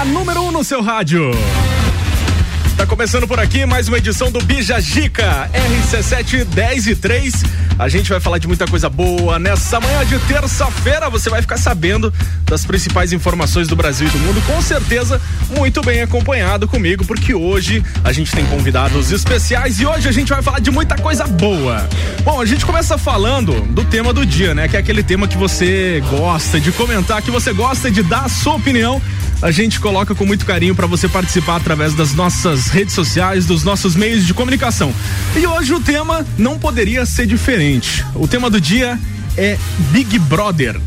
A número 1 um no seu rádio. Tá começando por aqui mais uma edição do Bija Gica, RC7 10 e 3. A gente vai falar de muita coisa boa. Nessa manhã de terça-feira você vai ficar sabendo das principais informações do Brasil e do mundo, com certeza muito bem acompanhado comigo, porque hoje a gente tem convidados especiais e hoje a gente vai falar de muita coisa boa. Bom, a gente começa falando do tema do dia, né? Que é aquele tema que você gosta de comentar, que você gosta de dar a sua opinião a gente coloca com muito carinho para você participar através das nossas redes sociais, dos nossos meios de comunicação. E hoje o tema não poderia ser diferente. O tema do dia é Big Brother.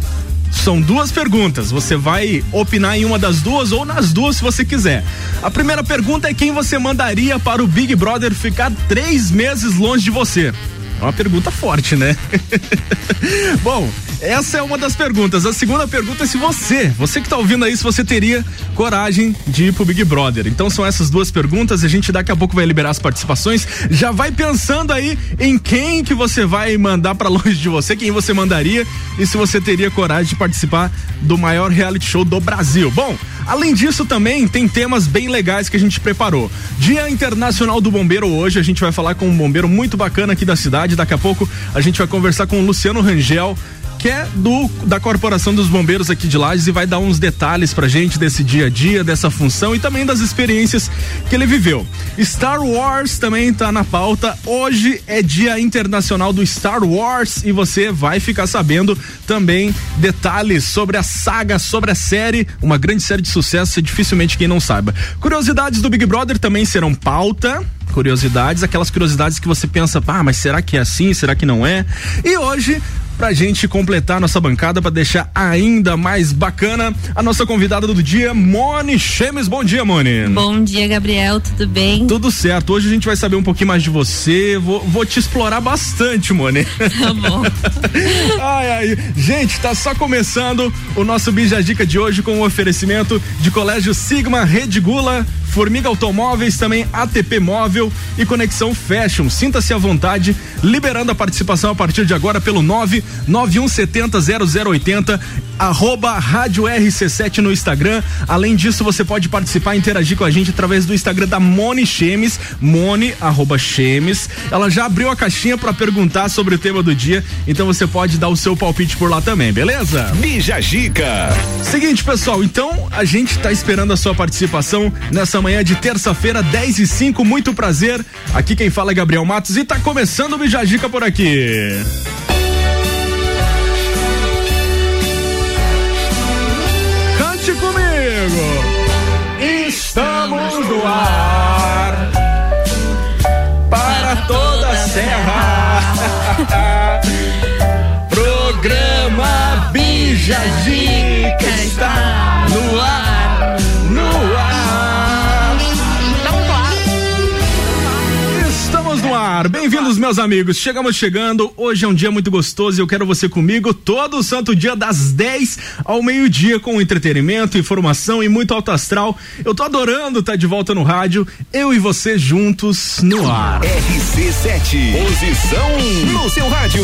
São duas perguntas. Você vai opinar em uma das duas ou nas duas se você quiser. A primeira pergunta é quem você mandaria para o Big Brother ficar três meses longe de você. É uma pergunta forte, né? Bom, essa é uma das perguntas. A segunda pergunta é se você, você que tá ouvindo aí, se você teria coragem de ir pro Big Brother. Então são essas duas perguntas. A gente daqui a pouco vai liberar as participações. Já vai pensando aí em quem que você vai mandar para longe de você, quem você mandaria e se você teria coragem de participar do maior reality show do Brasil. Bom, além disso também tem temas bem legais que a gente preparou. Dia Internacional do Bombeiro hoje, a gente vai falar com um bombeiro muito bacana aqui da cidade. Daqui a pouco a gente vai conversar com o Luciano Rangel que é do da Corporação dos Bombeiros aqui de Lages e vai dar uns detalhes pra gente desse dia a dia, dessa função e também das experiências que ele viveu. Star Wars também tá na pauta. Hoje é Dia Internacional do Star Wars e você vai ficar sabendo também detalhes sobre a saga, sobre a série, uma grande série de sucesso, dificilmente quem não saiba. Curiosidades do Big Brother também serão pauta curiosidades, aquelas curiosidades que você pensa, ah, mas será que é assim? Será que não é? E hoje pra gente completar nossa bancada para deixar ainda mais bacana a nossa convidada do dia, Mone Chemes. Bom dia, Mone. Bom dia, Gabriel, tudo bem? Tudo certo. Hoje a gente vai saber um pouquinho mais de você. Vou, vou te explorar bastante, Mone. Tá bom. ai, ai. Gente, tá só começando o nosso Bija Dica de hoje com o oferecimento de Colégio Sigma Rede Gula Formiga Automóveis, também ATP Móvel e Conexão Fashion. Sinta-se à vontade, liberando a participação a partir de agora pelo 991700080, arroba Rádio RC7 no Instagram. Além disso, você pode participar e interagir com a gente através do Instagram da Moni Chemes, Moni, arroba Chemes. Ela já abriu a caixinha para perguntar sobre o tema do dia, então você pode dar o seu palpite por lá também, beleza? Bija Gica. Seguinte, pessoal, então a gente tá esperando a sua participação nessa manhã de terça-feira, 10 e 5. Muito prazer. Aqui quem fala é Gabriel Matos e tá começando o Bijajica por aqui. Cante comigo. Estamos no ar para toda a serra. Programa Bijajica Bem-vindos, meus amigos. Chegamos chegando. Hoje é um dia muito gostoso e eu quero você comigo todo o santo dia das 10 ao meio-dia com entretenimento, informação e muito alto astral. Eu tô adorando estar de volta no rádio. Eu e você juntos no ar. RC7, posição no seu rádio.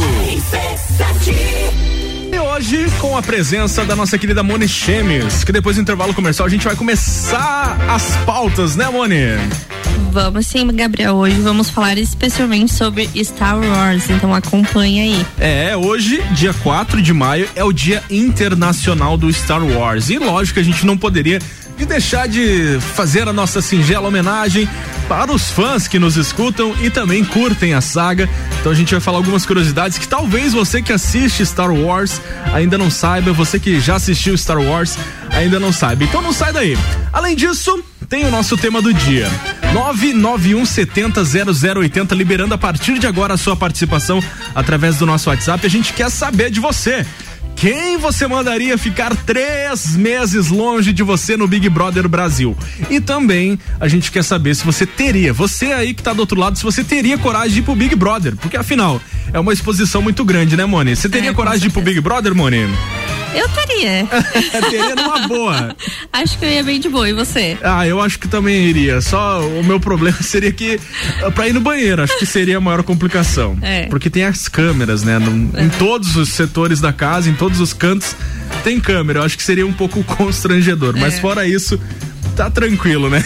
E hoje, com a presença da nossa querida Moni Chemes, que depois do intervalo comercial a gente vai começar as pautas, né, Moni? Vamos sim, Gabriel. Hoje vamos falar especialmente sobre Star Wars, então acompanha aí. É, hoje, dia 4 de maio, é o Dia Internacional do Star Wars. E lógico que a gente não poderia de deixar de fazer a nossa singela homenagem para os fãs que nos escutam e também curtem a saga. Então a gente vai falar algumas curiosidades que talvez você que assiste Star Wars ainda não saiba, você que já assistiu Star Wars ainda não sabe. Então não sai daí. Além disso, tem o nosso tema do dia. 991700080, liberando a partir de agora a sua participação através do nosso WhatsApp. A gente quer saber de você. Quem você mandaria ficar três meses longe de você no Big Brother Brasil? E também a gente quer saber se você teria, você aí que tá do outro lado, se você teria coragem de ir pro Big Brother, porque afinal é uma exposição muito grande, né, Moni? Você teria É, coragem de ir pro. Big Brother, Moni? Eu teria. teria numa boa. Acho que eu ia bem de boa. E você? Ah, eu acho que também iria. Só o meu problema seria que pra ir no banheiro, acho que seria a maior complicação. É. Porque tem as câmeras, né? No, é. Em todos os setores da casa, em todos os cantos, tem câmera. Eu acho que seria um pouco constrangedor. É. Mas fora isso, tá tranquilo, né?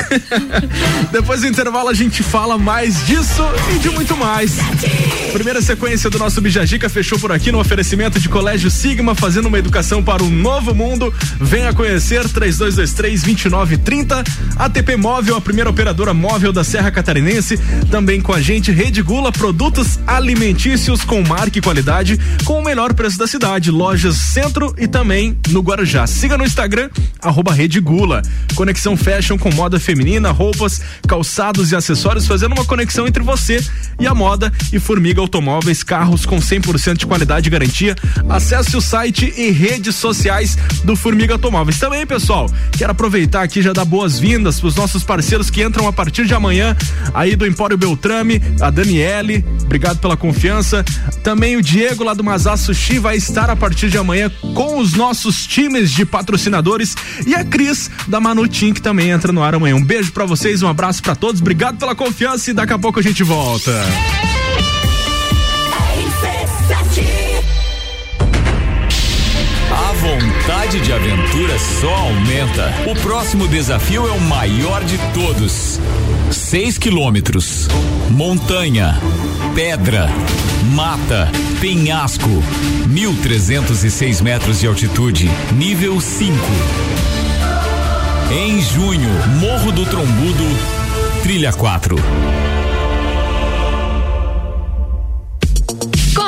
Depois do intervalo a gente fala mais disso e de muito mais. Primeira sequência do nosso Bijagica fechou por aqui no oferecimento de Colégio Sigma, fazendo uma educação para um novo mundo. Venha conhecer 3223 2930. ATP Móvel, a primeira operadora móvel da Serra Catarinense. Também com a gente Rede Gula, produtos alimentícios com marca e qualidade, com o melhor preço da cidade. Lojas Centro e também no Guarujá. Siga no Instagram, arroba Rede Gula. Conexão Fashion com moda feminina, roupas, calçados e acessórios, fazendo uma conexão entre você e a moda e Formiga Automóveis, carros com 100% de qualidade e garantia. Acesse o site e redes sociais do Formiga Automóveis. Também, pessoal, quero aproveitar aqui já dar boas-vindas para os nossos parceiros que entram a partir de amanhã aí do Empório Beltrame, a Daniele, obrigado pela confiança. Também o Diego lá do Mazá Sushi vai estar a partir de amanhã com os nossos times de patrocinadores e a Cris da Manutim que também entra no ar amanhã. Um beijo para vocês, um abraço para todos, obrigado pela confiança e daqui a pouco a gente volta. A vontade de aventura só aumenta. O próximo desafio é o maior de todos. 6 quilômetros. Montanha. Pedra. Mata. Penhasco. 1.306 metros de altitude. Nível 5. Em junho, Morro do Trombudo, Trilha 4.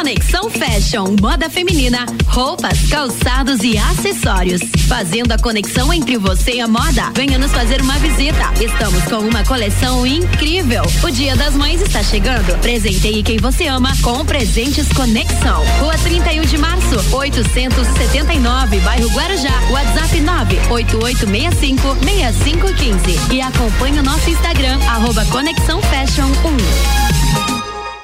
Conexão Fashion, moda feminina, roupas, calçados e acessórios. Fazendo a conexão entre você e a moda. Venha nos fazer uma visita. Estamos com uma coleção incrível. O Dia das Mães está chegando. Presenteie quem você ama com presentes Conexão. Rua 31 de março, 879, bairro Guarujá. WhatsApp 98865 6515. E acompanhe o nosso Instagram, arroba Conexão Fashion 1.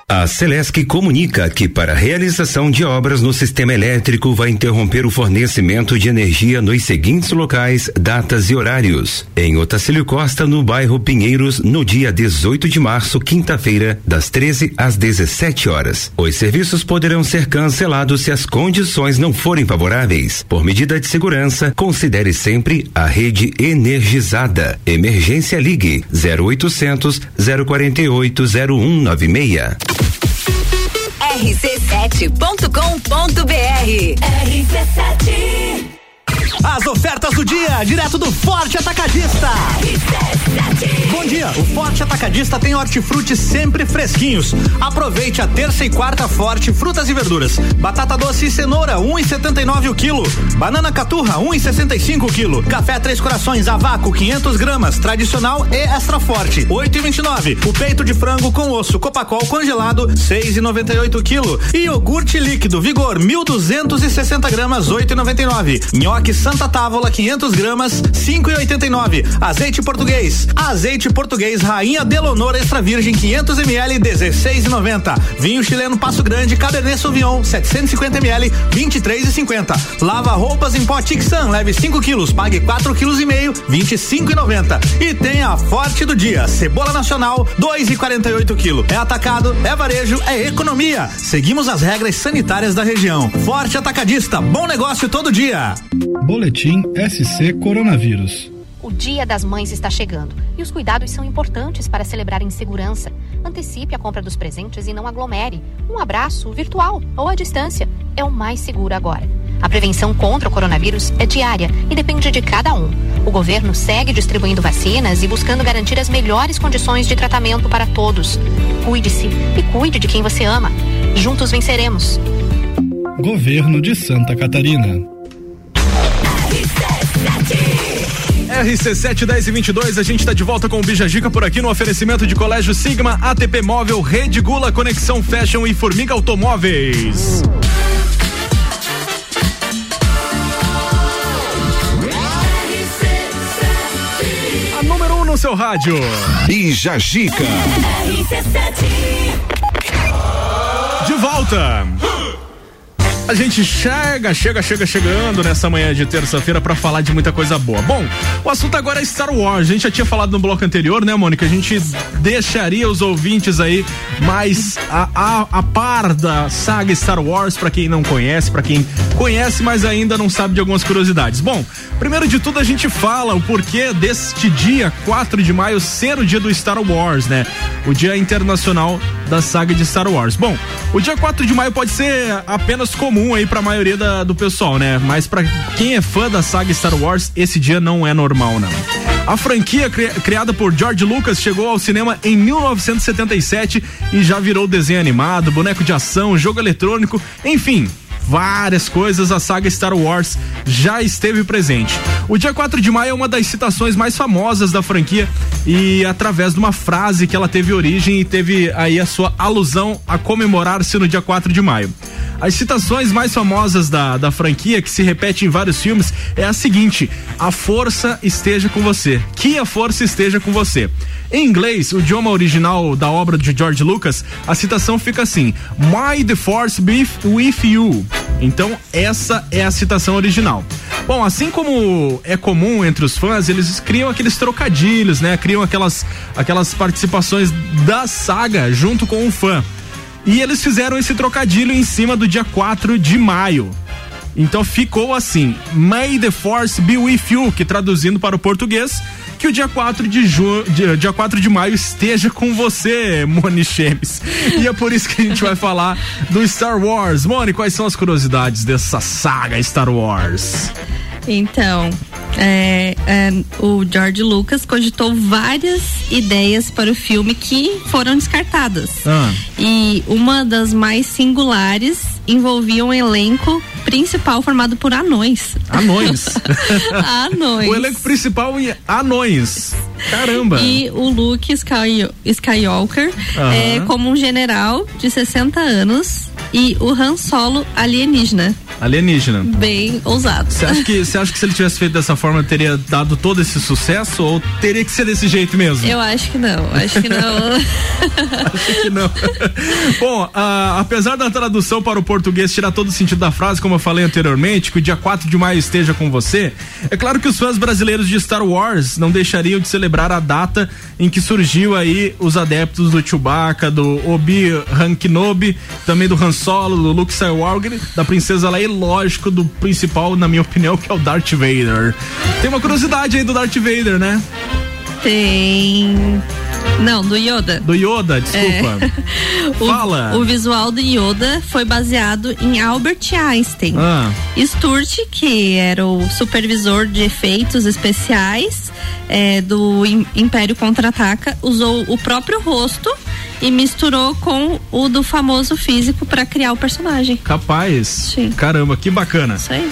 A Celesc comunica que para a realização de obras no sistema elétrico vai interromper o fornecimento de energia nos seguintes locais, datas e horários. Em Otacílio Costa, no bairro Pinheiros, no dia 18 de março, quinta-feira, das 13 às 17 horas. Os serviços poderão ser cancelados se as condições não forem favoráveis. Por medida de segurança, considere sempre a rede energizada. Emergência Ligue 0800 048 0196 rc7.com.br. RC7 as ofertas do dia, direto do Forte Atacadista. Bom dia, o Forte Atacadista tem hortifruti sempre fresquinhos. Aproveite a terça e quarta forte frutas e verduras. Batata doce e cenoura, 1,79 um o quilo. Banana caturra, 1,65 um o quilo. Café Três Corações a vácuo, 500 gramas, tradicional e extra forte, 8,29. O peito de frango com osso Copacol congelado, 6,98 o quilo. E iogurte líquido Vigor, 1.260 gramas, 8,99. Nhoque Santa Távola 500 gramas 5,89. Azeite português. Azeite português Rainha Delonor Extra Virgem 500 ml 16,90. Vinho chileno Passo Grande Cabernet Sauvignon 750 ml 23,50. Lava roupas em pó Tixan leve 5 quilos pague 4 quilos e meio 25,90. E tem a forte do dia cebola nacional 2,48 quilo. É atacado, é varejo, é economia. Seguimos as regras sanitárias da região. Forte atacadista, bom negócio todo dia. Boletim SC Coronavírus. O Dia das Mães está chegando e os cuidados são importantes para celebrar em segurança. Antecipe a compra dos presentes e não aglomere. Um abraço virtual ou à distância é o mais seguro agora. A prevenção contra o coronavírus é diária e depende de cada um. O governo segue distribuindo vacinas e buscando garantir as melhores condições de tratamento para todos. Cuide-se e cuide de quem você ama. Juntos venceremos. Governo de Santa Catarina. RC7 10 e 22, a gente está de volta com o Bija Gica por aqui no oferecimento de Colégio Sigma, ATP Móvel, Rede Gula, Conexão Fashion e Formiga Automóveis. A número 1 um no seu rádio. Bija Gica. De volta. A gente chega, chega, chega chegando nessa manhã de terça-feira para falar de muita coisa boa. Bom, o assunto agora é Star Wars. A gente já tinha falado no bloco anterior, né, Mônica? A gente deixaria os ouvintes aí mais a, a, a par da saga Star Wars para quem não conhece, para quem conhece, mas ainda não sabe de algumas curiosidades. Bom, primeiro de tudo a gente fala o porquê deste dia 4 de maio ser o dia do Star Wars, né? O dia internacional da saga de Star Wars. Bom, o dia 4 de maio pode ser apenas comum comum aí pra maioria da, do pessoal, né? Mas para quem é fã da saga Star Wars, esse dia não é normal, não. A franquia cri criada por George Lucas chegou ao cinema em 1977 e já virou desenho animado, boneco de ação, jogo eletrônico, enfim, várias coisas, a saga Star Wars já esteve presente. O dia 4 de maio é uma das citações mais famosas da franquia e através de uma frase que ela teve origem e teve aí a sua alusão a comemorar-se no dia 4 de maio. As citações mais famosas da, da franquia, que se repete em vários filmes, é a seguinte: A força esteja com você. Que a força esteja com você. Em inglês, o idioma original da obra de George Lucas, a citação fica assim: My the force be with you. Então, essa é a citação original. Bom, assim como é comum entre os fãs, eles criam aqueles trocadilhos, né? Criam aquelas, aquelas participações da saga junto com o fã. E eles fizeram esse trocadilho em cima do dia 4 de maio. Então ficou assim: May the Force be with you, que traduzindo para o português, que o dia 4 de, ju, dia, dia 4 de maio esteja com você, Moni Chemes. E é por isso que a gente vai falar do Star Wars. Moni, quais são as curiosidades dessa saga Star Wars? Então, é, é, o George Lucas cogitou várias ideias para o filme que foram descartadas. Ah. E uma das mais singulares envolvia um elenco principal formado por anões. Anões. anões. O elenco principal em anões. Caramba. E o Luke Sky, Skywalker é como um general de 60 anos e o Han Solo alienígena. Alienígena. Bem ousado. Você acha que você acha que se ele tivesse feito dessa forma teria dado todo esse sucesso ou teria que ser desse jeito mesmo? Eu acho que não. Acho que não. acho que não. Bom, apesar da tradução para o português tirar todo o sentido da frase, como eu falei anteriormente, que o dia 4 de maio esteja com você, é claro que os fãs brasileiros de Star Wars não deixariam de celebrar a data em que surgiu aí os adeptos do Chewbacca, do Obi-Wan Kenobi, também do Han Solo, do Luke Skywalker, da princesa Leia e lógico do principal, na minha opinião, que é o Darth Vader. Tem uma curiosidade aí do Darth Vader, né? Tem. Não, do Yoda. Do Yoda, desculpa. É. Fala. O, o, visual do Yoda foi baseado em Albert Einstein. Ah. Sturt, que era o supervisor de efeitos especiais é, do Império Contra-Ataca, usou o próprio rosto e misturou com o do famoso físico para criar o personagem. Capaz. Sim. Caramba, que bacana. Isso aí.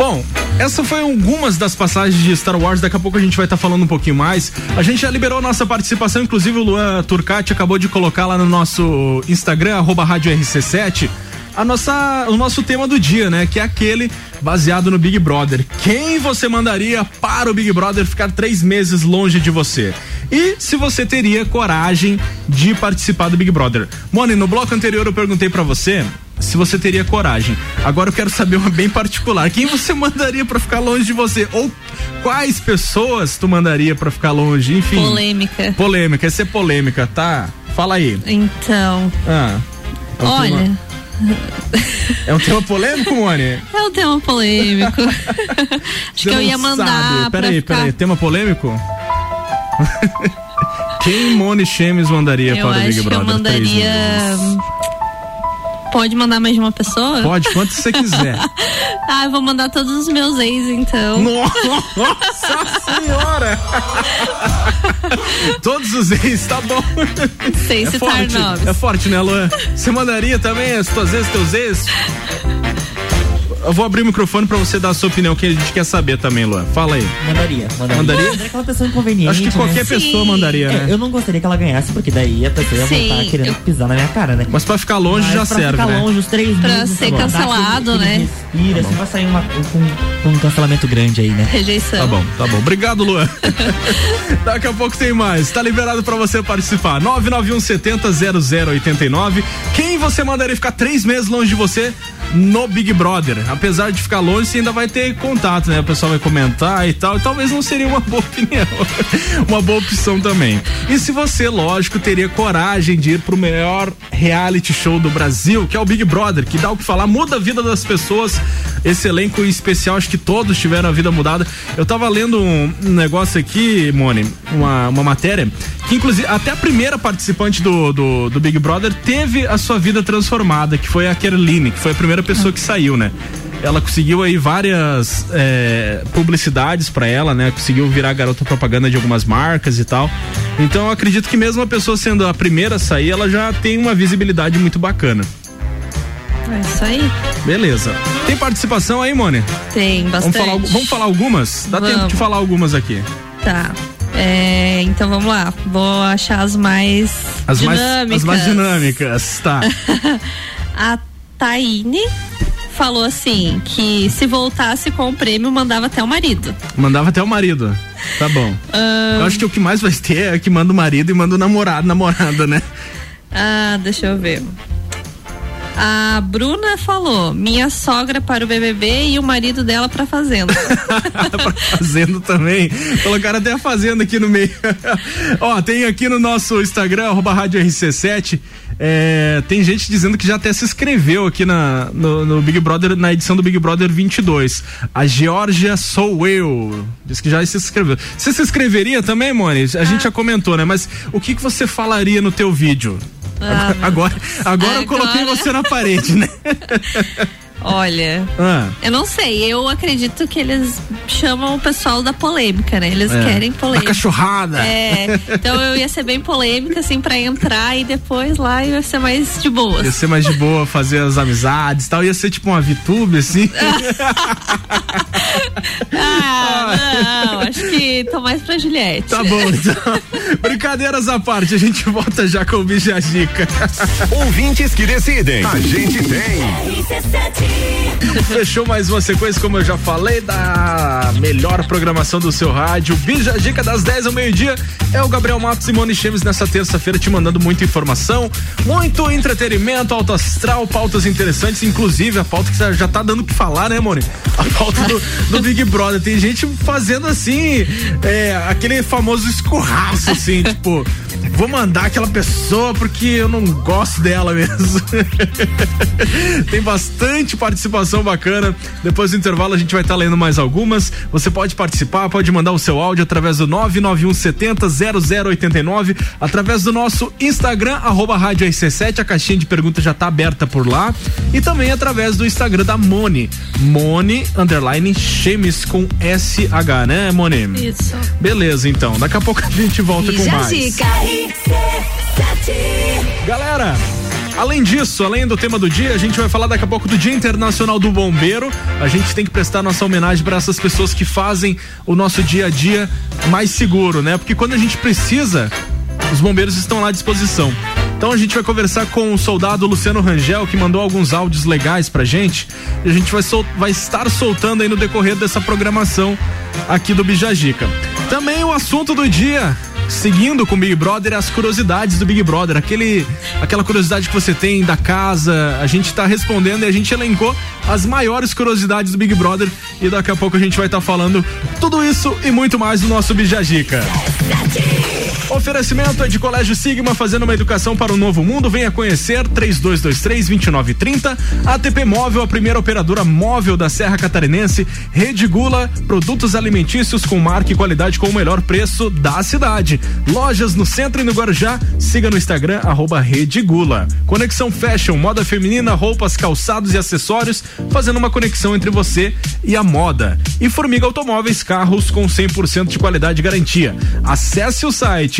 Bom, essa foi algumas das passagens de Star Wars. Daqui a pouco a gente vai estar tá falando um pouquinho mais. A gente já liberou nossa participação, inclusive o Luan Turcati acabou de colocar lá no nosso Instagram, arroba rádio RC7, a nossa, o nosso tema do dia, né? Que é aquele baseado no Big Brother. Quem você mandaria para o Big Brother ficar três meses longe de você? E se você teria coragem de participar do Big Brother. Mone, no bloco anterior eu perguntei para você se você teria coragem. Agora eu quero saber uma bem particular. Quem você mandaria para ficar longe de você? Ou quais pessoas tu mandaria para ficar longe? Enfim. Polêmica. Polêmica, essa é polêmica, tá? Fala aí. Então. Ah. É Olha. Tema... É um tema polêmico, Mone? É um tema polêmico. Acho que eu ia mandar. Peraí, ficar... peraí. Tema polêmico? Quem Mone Chemes mandaria eu para o Big Brother? Eu mandaria. Pode mandar mais de uma pessoa? Pode, quanto você quiser. ah, eu vou mandar todos os meus ex, então. Nossa senhora! todos os ex, tá bom. Sem é citar forte, nomes. É forte, né, Luan? Você mandaria também as tuas ex, teus ex? Eu vou abrir o microfone pra você dar a sua opinião, que a gente quer saber também, Luan. Fala aí. Mandaria. Mandaria? Mandaria? É aquela pessoa inconveniente. Acho que qualquer né? pessoa Sim. mandaria, né? É, eu não gostaria que ela ganhasse, porque daí a pessoa ia Sim, voltar querendo eu- pisar na minha cara, né? Mas pra ficar longe Mas já pra serve, ficar né? longe os três Pra meses, ser tá cancelado, aquele- né? Respira, assim vai sair uma, com, com um cancelamento grande aí, né? Rejeição. Tá bom, tá bom. Obrigado, Luan. Daqui a pouco tem mais. Tá liberado pra você participar. 991 70 0089. Quem você mandaria ficar três meses longe de você? No Big Brother. Apesar de ficar longe, você ainda vai ter contato, né? O pessoal vai comentar e tal. Talvez não seria uma boa opinião, uma boa opção também. E se você, lógico, teria coragem de ir pro melhor reality show do Brasil, que é o Big Brother, que dá o que falar, muda a vida das pessoas. Esse elenco especial, acho que todos tiveram a vida mudada. Eu tava lendo um, um negócio aqui, Mone, uma, uma matéria, que inclusive até a primeira participante do, do, do Big Brother teve a sua vida transformada, que foi a Kerline, que foi a primeira pessoa que saiu, né? ela conseguiu aí várias é, publicidades para ela, né? Conseguiu virar garota propaganda de algumas marcas e tal. Então eu acredito que mesmo a pessoa sendo a primeira a sair, ela já tem uma visibilidade muito bacana. É isso aí. Beleza. Tem participação aí, Mone? Tem, bastante. Vamos falar, vamos falar algumas? Dá Vamos. tempo de falar algumas aqui. Tá. É, então vamos lá. Vou achar as mais As mais, dinâmicas. as mais dinâmicas, tá. A Taine falou assim que se voltasse com o prêmio mandava até o marido. Mandava até o marido. Tá bom. Eu acho que o que mais vai ter é que manda o marido e manda o namorado, namorada, né? Ah, deixa eu ver. A Bruna falou: minha sogra para o BBB e o marido dela para fazenda. pra fazenda também. Colocaram até a fazenda aqui no meio. Ó, tem aqui no nosso Instagram, arroba rádio RC7. é, tem gente dizendo que já até se inscreveu aqui na, no, no Big Brother, na edição do Big Brother 22. A Georgia Sou Eu. Diz que já se inscreveu. Você se inscreveria também, Mone? A gente já comentou, né? Mas o que, que você falaria no teu vídeo? Ah, meu agora, agora eu coloquei Agora- você na parede, né? Olha, Ah. eu não sei, eu acredito que eles chamam o pessoal da polêmica, né? Eles É. querem A polêmica. cachorrada. É, então eu ia ser bem polêmica, assim, pra entrar e depois lá eu ia ser mais de boas. Ia ser mais de boa fazer as amizades e tal. Ia ser tipo uma VTube, assim. Ah, não, acho que tô mais pra Juliette. Tá bom, então. Brincadeiras à parte, a gente volta já com o Bijagica. Ouvintes que decidem. A gente tem. Fechou mais uma sequência, como eu já falei, da melhor programação do seu rádio. Bijagica das 10 ao meio-dia. É o Gabriel Matos e Moni Chemes nessa terça-feira te mandando muita informação, muito entretenimento, alto astral, pautas interessantes, inclusive a pauta que já- já tá dando o que falar, né, Moni? A pauta do, do Big Brother. Tem gente fazendo assim, é, aquele famoso escorraço, assim, tipo, vou mandar aquela pessoa porque eu não gosto dela mesmo. Tem bastante participação bacana. Depois do intervalo a gente vai estar lendo mais algumas. Você pode participar, pode mandar o seu áudio através do 99170 0089, através do nosso Instagram, arroba Rádio RC7. A caixinha de perguntas já está aberta por lá. E também através do Instagram da Mone. Mone underline Chemes com SH, né, Mone? Isso. Beleza, então. Daqui a pouco a gente volta com mais. Galera, além disso, além do tema do dia, a gente vai falar daqui a pouco do Dia Internacional do Bombeiro. A gente tem que prestar nossa homenagem para essas pessoas que fazem o nosso dia a dia mais seguro, né? Porque quando a gente precisa, os bombeiros estão lá à disposição. Então a gente vai conversar com o soldado Luciano Rangel, que mandou alguns áudios legais pra gente. E a gente vai, sol- vai estar soltando aí no decorrer dessa programação aqui do Bijagica. Também o assunto do dia. Seguindo com o Big Brother, as curiosidades do Big Brother, aquele, aquela curiosidade que você tem da casa, a gente tá respondendo e a gente elencou as maiores curiosidades do Big Brother e daqui a pouco a gente vai estar falando tudo isso e muito mais no nosso Bijagica. Oferecimento é de Colégio Sigma fazendo uma educação para um novo mundo. Venha conhecer 3223-2930. ATP Móvel, a primeira operadora móvel da Serra Catarinense. Rede Gula, produtos alimentícios com marca e qualidade com o melhor preço da cidade. Lojas no centro e no Guarujá. Siga no Instagram, arroba Rede Gula. Conexão Fashion, moda feminina, roupas, calçados e acessórios, fazendo uma conexão entre você e a moda. E Formiga Automóveis, carros com 100% de qualidade e garantia. Acesse o site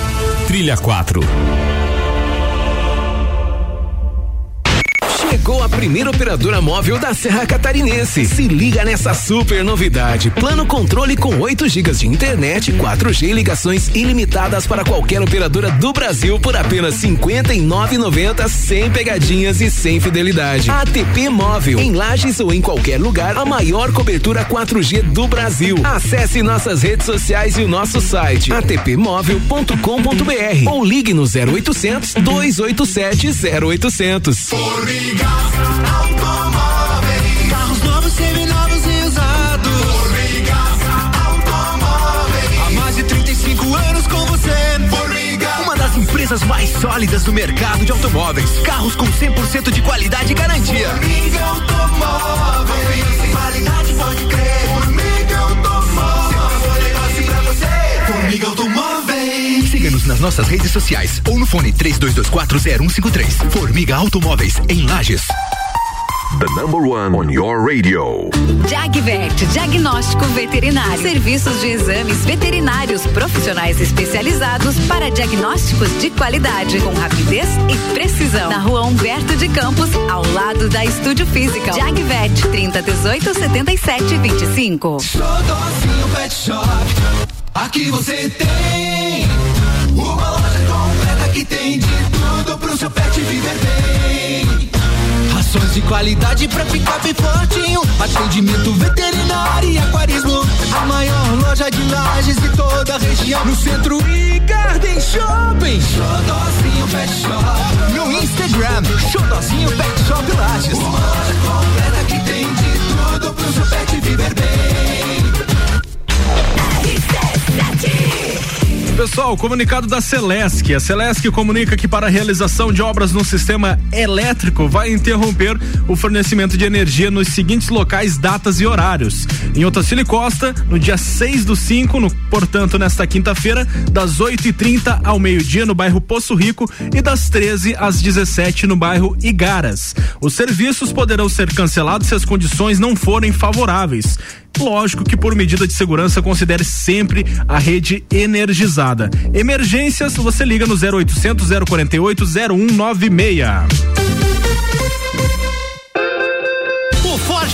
Trilha 4. Chegou a primeira operadora móvel da Serra Catarinense. Se liga nessa super novidade. Plano controle com 8 GB de internet, 4G e ligações ilimitadas para qualquer operadora do Brasil por apenas 59,90 sem pegadinhas e sem fidelidade. ATP Móvel. Em Lages ou em qualquer lugar, a maior cobertura 4G do Brasil. Acesse nossas redes sociais e o nosso site atpmóvel.com.br ou ligue no 0800 287 0800. Formiga Automóveis. Carros novos, seminovos e usados. Formiga Automóveis. Há mais de 35 anos com você. Formiga. Uma das empresas mais sólidas do mercado de automóveis. Carros com 100% de qualidade e garantia. Formiga Automóveis. Qualidade pode crer. Formiga Automóveis. negócio pra você. Formiga Automóveis. Siga-nos nas nossas redes sociais ou no fone 32240153. Formiga Automóveis em Lages. The number one on your radio. Jagvet, diagnóstico veterinário. Serviços de exames veterinários profissionais especializados para diagnósticos de qualidade, com rapidez e precisão. Na rua Humberto de Campos, ao lado da Estúdio Física. Jagvet, 30 18 77 25. Xodózinho Pet Shop. Aqui você tem uma loja completa que tem de tudo pro seu pet viver bem. Rações de qualidade pra ficar bem fortinho. Atendimento veterinário e aquarismo. A maior loja de lajes de toda a região. No centro e Garden Shopping. Xodózinho Pet Shop. No Instagram, Xodózinho Pet Shop Lages. Uma loja completa que tem de tudo pro seu pet viver bem. Pessoal, comunicado da Celesc. A Celesc comunica que para a realização de obras no sistema elétrico vai interromper o fornecimento de energia nos seguintes locais, datas e horários. Em Otacílio Costa, no dia 6 do 5, no, portanto, nesta quinta-feira, das 8h30 ao meio-dia no bairro Poço Rico e das 13 às 17 no bairro Igaras. Os serviços poderão ser cancelados se as condições não forem favoráveis. Lógico que por medida de segurança considere sempre a rede energizada. Emergências, você liga no 0800 048 0196.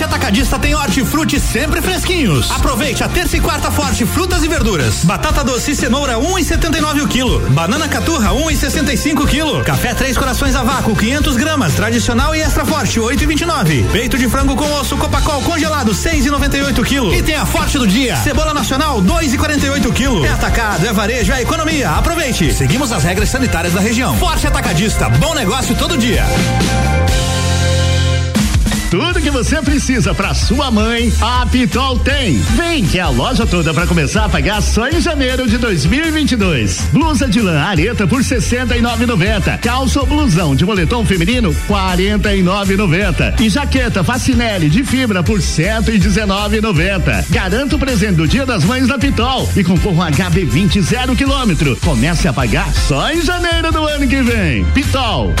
Atacadista tem hortifruti sempre fresquinhos. Aproveite a terça e quarta forte frutas e verduras. Batata doce e cenoura 1,79 o quilo. Banana caturra 1,65 quilo. Café Três Corações a vácuo 500 gramas, tradicional e extra forte 8,29. Peito de frango com osso Copacol congelado 6,98 quilo. E tem a forte do dia. Cebola nacional 2,48 quilo. É atacado, é varejo, é economia. Aproveite. Seguimos as regras sanitárias da região. Forte Atacadista, bom negócio todo dia. Tudo que você precisa para sua mãe, a Pitol tem. Vem que é a loja toda para começar a pagar só em janeiro de 2022. Blusa de lã areta por 69,90. Calça ou blusão de moletom feminino 49,90. E jaqueta Facinelli de fibra por 119,90. Garanta o presente do Dia das Mães da Pitol e concorra um HB20 zero quilômetro. Comece a pagar só em janeiro do ano que vem. Pitol.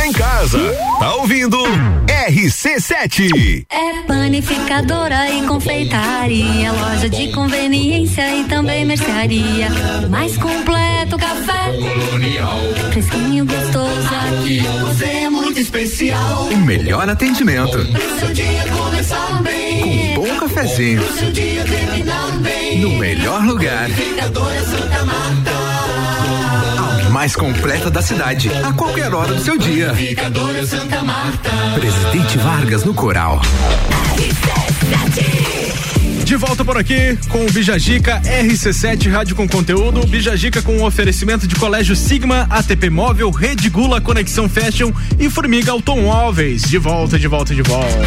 Tá em casa, tá ouvindo RC7. É panificadora e confeitaria, loja de conveniência e também mercearia. Mais completo café. Colonial. Fresquinho gostoso aqui. Você é muito especial. O melhor atendimento. Pro seu dia começar bem. Com um bom cafezinho. Pro seu dia terminar bem. No melhor lugar. Panificadora Santa Marta. A mais completa da cidade. A qualquer hora do seu dia. Panificadora Santa Marta. Presidente Vargas no Coral. De volta por aqui com o Bijagica RC7 Rádio com Conteúdo. Bijagica com um oferecimento de Colégio Sigma, ATP Móvel, Rede Gula, Conexão Fashion e Formiga Automóveis. De volta, de volta, de volta.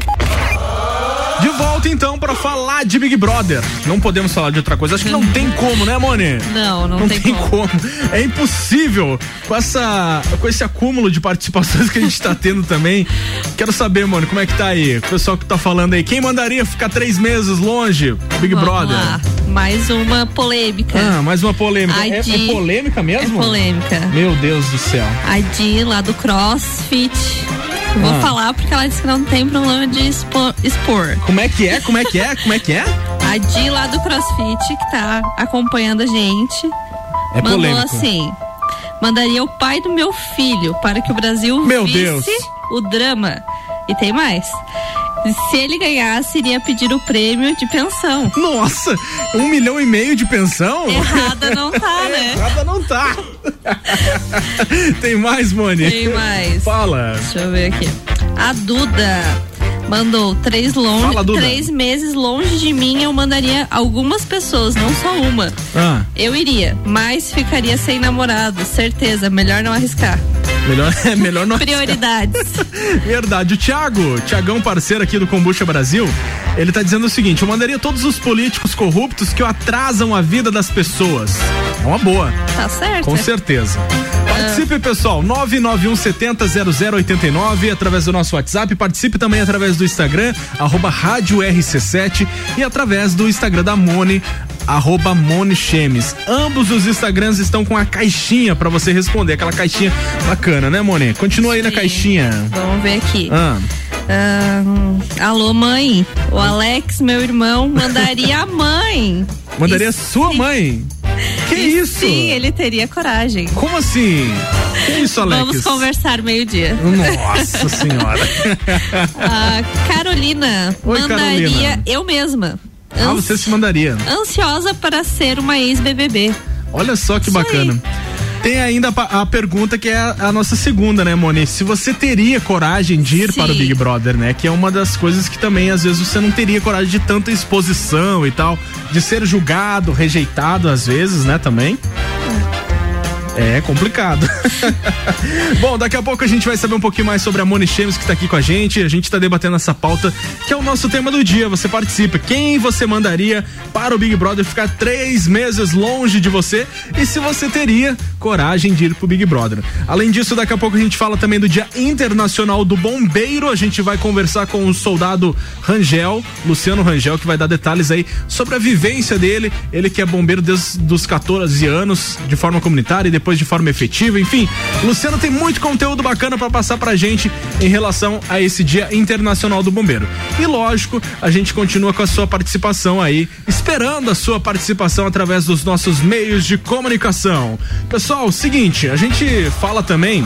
volta então para falar de Big Brother. Não podemos falar de outra coisa. Acho que não tem como, né, Mone? Não, não, Não tem, tem como. como. É impossível com essa com esse acúmulo de participações que a gente tá tendo também. Quero saber, mano, como é que tá aí? O pessoal que tá falando aí, quem mandaria ficar três meses longe? Big Vamos Brother. lá. Mais uma polêmica. Ah, mais uma polêmica. É, é polêmica mesmo? É polêmica. Meu Deus do céu. A Di lá do CrossFit Vou Ah. falar porque ela disse que não tem problema de expor. expor. Como é que é? Como é que é? Como é que é? A Di lá do CrossFit, que tá acompanhando a gente, É mandou polêmico. assim: mandaria o pai do meu filho para que o Brasil Meu visse Deus. o drama. E tem mais. Se ele ganhasse, iria pedir o prêmio de pensão. Nossa, um milhão e meio de pensão? Errada não tá, né? Errada não tá. Tem mais, Moni? Tem mais. Fala. Deixa eu ver aqui. A Duda mandou três, longe, Fala, três meses longe de mim. Eu mandaria algumas pessoas, não só uma. Ah, Eu iria, mas ficaria sem namorado, certeza. Melhor não arriscar. melhor, é melhor não. Prioridades. Verdade. O Thiago, Thiagão, parceiro aqui do Combucha Brasil, ele tá dizendo o seguinte: eu mandaria todos os políticos corruptos que atrasam a vida das pessoas. É uma boa. Tá certo. Com certeza. Participe, pessoal. 991 70 0089 através do nosso WhatsApp. Participe também através do Instagram, arroba Rádio RC7 e através do Instagram da Mone, arroba Mone Chemes. Ambos os Instagrams estão com a caixinha pra você responder. Aquela caixinha bacana, né, Mone? Continua aí na caixinha. Vamos ver aqui. Ah. Ah, alô, mãe. O Alex, meu irmão, mandaria a mãe. Mandaria E sua mãe. Que e isso? Sim, ele teria coragem. Como assim? Que isso, Alex? Vamos conversar meio-dia. Nossa senhora. A Carolina Oi, mandaria Carolina. eu mesma. Ah, você se mandaria. Ansiosa para ser uma ex-BBB. Olha só que Isso aí. Tem ainda a, a pergunta que é a, a nossa segunda, né, Moni? Se você teria coragem de ir Sim. para o Big Brother, né? Que é uma das coisas que também às vezes você não teria coragem de tanta exposição e tal, de ser julgado, rejeitado às vezes, né, também. É complicado. Bom, daqui a pouco a gente vai saber um pouquinho mais sobre a Moni Chemes que tá aqui com a gente. A gente tá debatendo essa pauta que é o nosso tema do dia. Você participa. Quem você mandaria para o Big Brother ficar três meses longe de você? E se você teria coragem de ir pro Big Brother. Além disso, daqui a pouco a gente fala também do Dia Internacional do Bombeiro. A gente vai conversar com o soldado Rangel, Luciano Rangel, que vai dar detalhes aí sobre a vivência dele. Ele que é bombeiro desde os 14 anos, de forma comunitária e depois de forma efetiva. Enfim, Luciano tem muito conteúdo bacana para passar pra gente em relação a esse Dia Internacional do Bombeiro. E lógico, a gente continua com a sua participação aí, esperando a sua participação através dos nossos meios de comunicação. Pessoal, seguinte, a gente fala também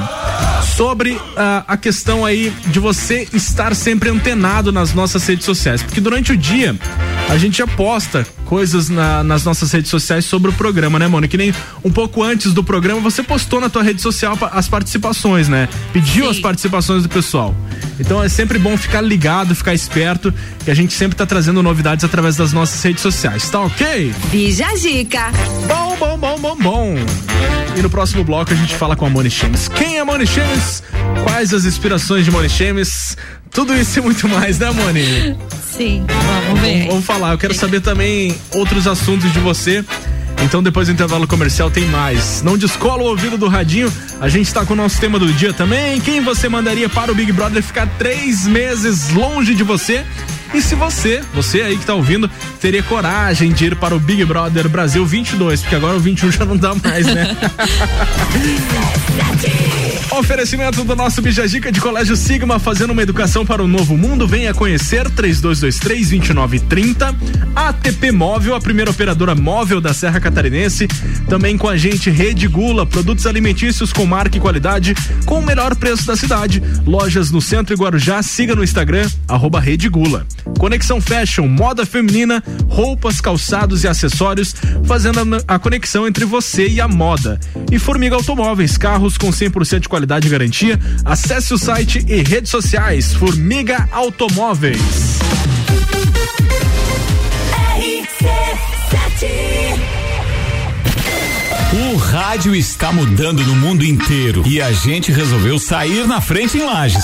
sobre ah, a questão aí de você estar sempre antenado nas nossas redes sociais, porque durante o dia a gente aposta coisas na- nas nossas redes sociais sobre o programa, né, mano? Que nem um pouco antes do programa você postou na tua rede social as participações, né? Pediu as participações do pessoal. Então é sempre bom ficar ligado, ficar esperto, que a gente sempre tá trazendo novidades através das nossas redes sociais, tá ok? Bija Dica. Bom, bom, bom, bom, bom. E no próximo bloco a gente fala com a Moni Chemes. Quem é Moni Chemes? Quais as inspirações de Moni Chemes? Tudo isso e muito mais, né, Moni? Sim, vamos ver. Vamos, vamos falar. Eu quero saber também outros assuntos de você. Então, depois do intervalo comercial, tem mais. Não descola o ouvido do radinho. A gente tá com o nosso tema do dia também. Quem você mandaria para o Big Brother ficar três meses longe de você? E se você, você aí que tá ouvindo, teria coragem de ir para o Big Brother Brasil 22, porque agora o 21 já não dá mais, né? Oferecimento do nosso Bijagica de Colégio Sigma, fazendo uma educação para o novo mundo. Venha conhecer 3223-2930. ATP Móvel, a primeira operadora móvel da Serra Catarinense. Também com a gente Rede Gula, produtos alimentícios com marca e qualidade, com o melhor preço da cidade. Lojas no centro e Guarujá, siga no Instagram, arroba Rede Gula. Conexão Fashion, moda feminina, roupas, calçados e acessórios, fazendo a, a conexão entre você e a moda. E Formiga Automóveis, carros com 100% de qualidade e garantia. Acesse o site e redes sociais Formiga Automóveis. O rádio está mudando no mundo inteiro e a gente resolveu sair na frente em Lages.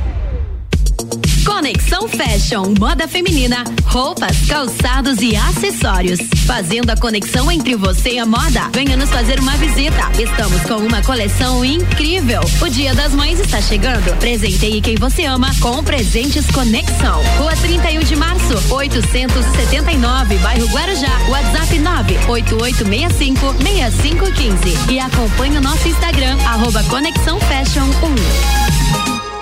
Conexão Fashion, moda feminina, roupas, calçados e acessórios. Fazendo a conexão entre você e a moda. Venha nos fazer uma visita. Estamos com uma coleção incrível. O Dia das Mães está chegando. Presenteie quem você ama com presentes Conexão. Rua 31 de Março, 879, bairro Guarujá. WhatsApp 98865 6515. E acompanhe o nosso Instagram, arroba Conexão Fashion 1.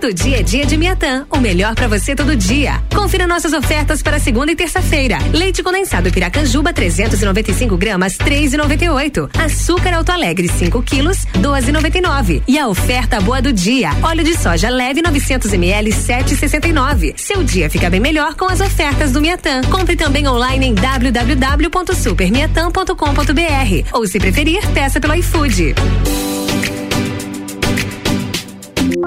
Todo dia é dia de Miatã, o melhor para você todo dia. Confira nossas ofertas para segunda e terça-feira. Leite condensado Piracanjuba 395 gramas 3,98. Açúcar Alto Alegre 5 quilos 12,99. E a oferta boa do dia: óleo de soja leve 900 ml 7,69. Seu dia fica bem melhor com as ofertas do Miatã. Compre também online em www.supermiatã.com.br ou se preferir peça pelo iFood.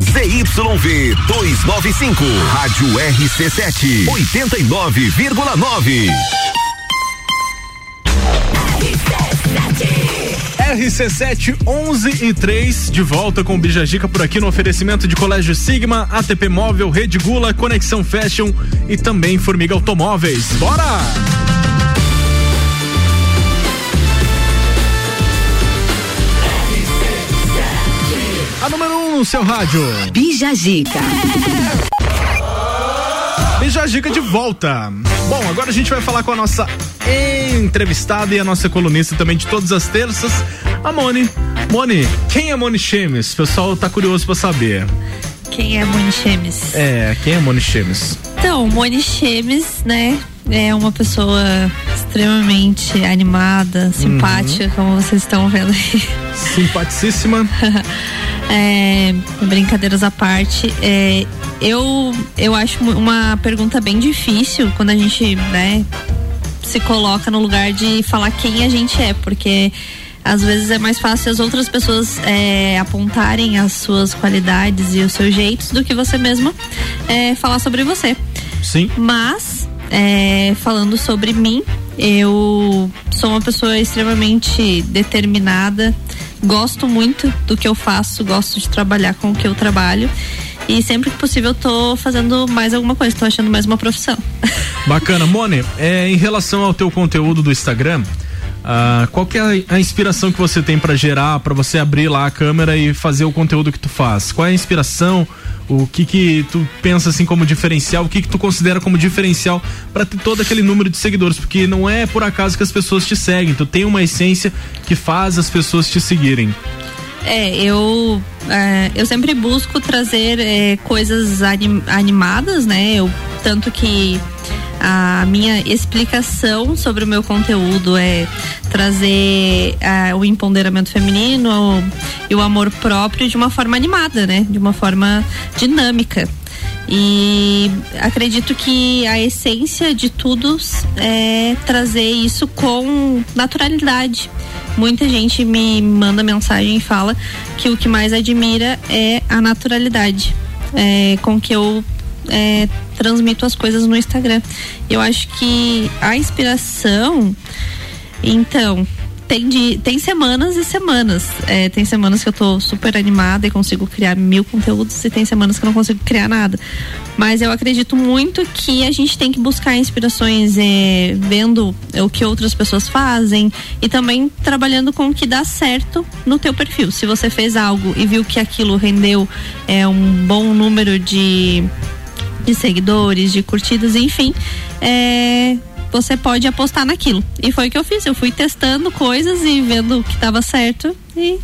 ZYV 295, Rádio RC7, 89,9. RC7 11 e 3, de volta com o Bijagica por aqui no oferecimento de Colégio Sigma, ATP Móvel, Rede Gula, Conexão Fashion e também Formiga Automóveis. Bora! A número 1 no seu rádio. Bijagica. Bijagica de volta. Bom, agora a gente vai falar com a nossa entrevistada e a nossa colunista também de todas as terças, a Moni. Moni, quem é Moni Chemes? O pessoal tá curioso pra saber. Quem é Moni Chemes? É, quem é Moni Chemes? Então, Moni Chemes, né? É uma pessoa extremamente animada, simpática, Uhum. como vocês estão vendo aí. Simpaticíssima. É, brincadeiras à parte, é, eu, eu acho uma pergunta bem difícil quando a gente, né, se coloca no lugar de falar quem a gente é, porque às vezes é mais fácil as outras pessoas é, apontarem as suas qualidades e os seus jeitos do que você mesma é, falar sobre você. Sim. Mas, é, falando sobre mim, eu sou uma pessoa extremamente determinada, gosto muito do que eu faço, gosto de trabalhar com o que eu trabalho. E sempre que possível eu tô fazendo mais alguma coisa, tô achando mais uma profissão. Bacana. Mone, é, em relação ao teu conteúdo do Instagram, ah, qual que é a inspiração que você tem para gerar, para você abrir lá a câmera e fazer o conteúdo que tu faz? Qual é a inspiração? O que que tu pensa assim como diferencial? O que que tu considera como diferencial para ter todo aquele número de seguidores? Porque não é por acaso que as pessoas te seguem. Tu tem uma essência que faz as pessoas te seguirem. É, eu, é, eu sempre busco trazer é, coisas anim, animadas, né? Eu, tanto que a minha explicação sobre o meu conteúdo é trazer uh, o empoderamento feminino o, e o amor próprio de uma forma animada, né? De uma forma dinâmica. E acredito que a essência de tudo é trazer isso com naturalidade. Muita gente me manda mensagem e fala que o que mais admira é a naturalidade é, com que eu é, transmito as coisas no Instagram. Eu acho que a inspiração, então, tem, de, tem semanas e semanas. É, tem semanas que eu tô super animada e consigo criar mil conteúdos e tem semanas que eu não consigo criar nada. Mas eu acredito muito que a gente tem que buscar inspirações é, vendo o que outras pessoas fazem e também trabalhando com o que dá certo no teu perfil. Se você fez algo e viu que aquilo rendeu é, um bom número de de seguidores, de curtidas, enfim, é, você pode apostar naquilo. E foi o que eu fiz. Eu fui testando coisas e vendo o que estava certo e.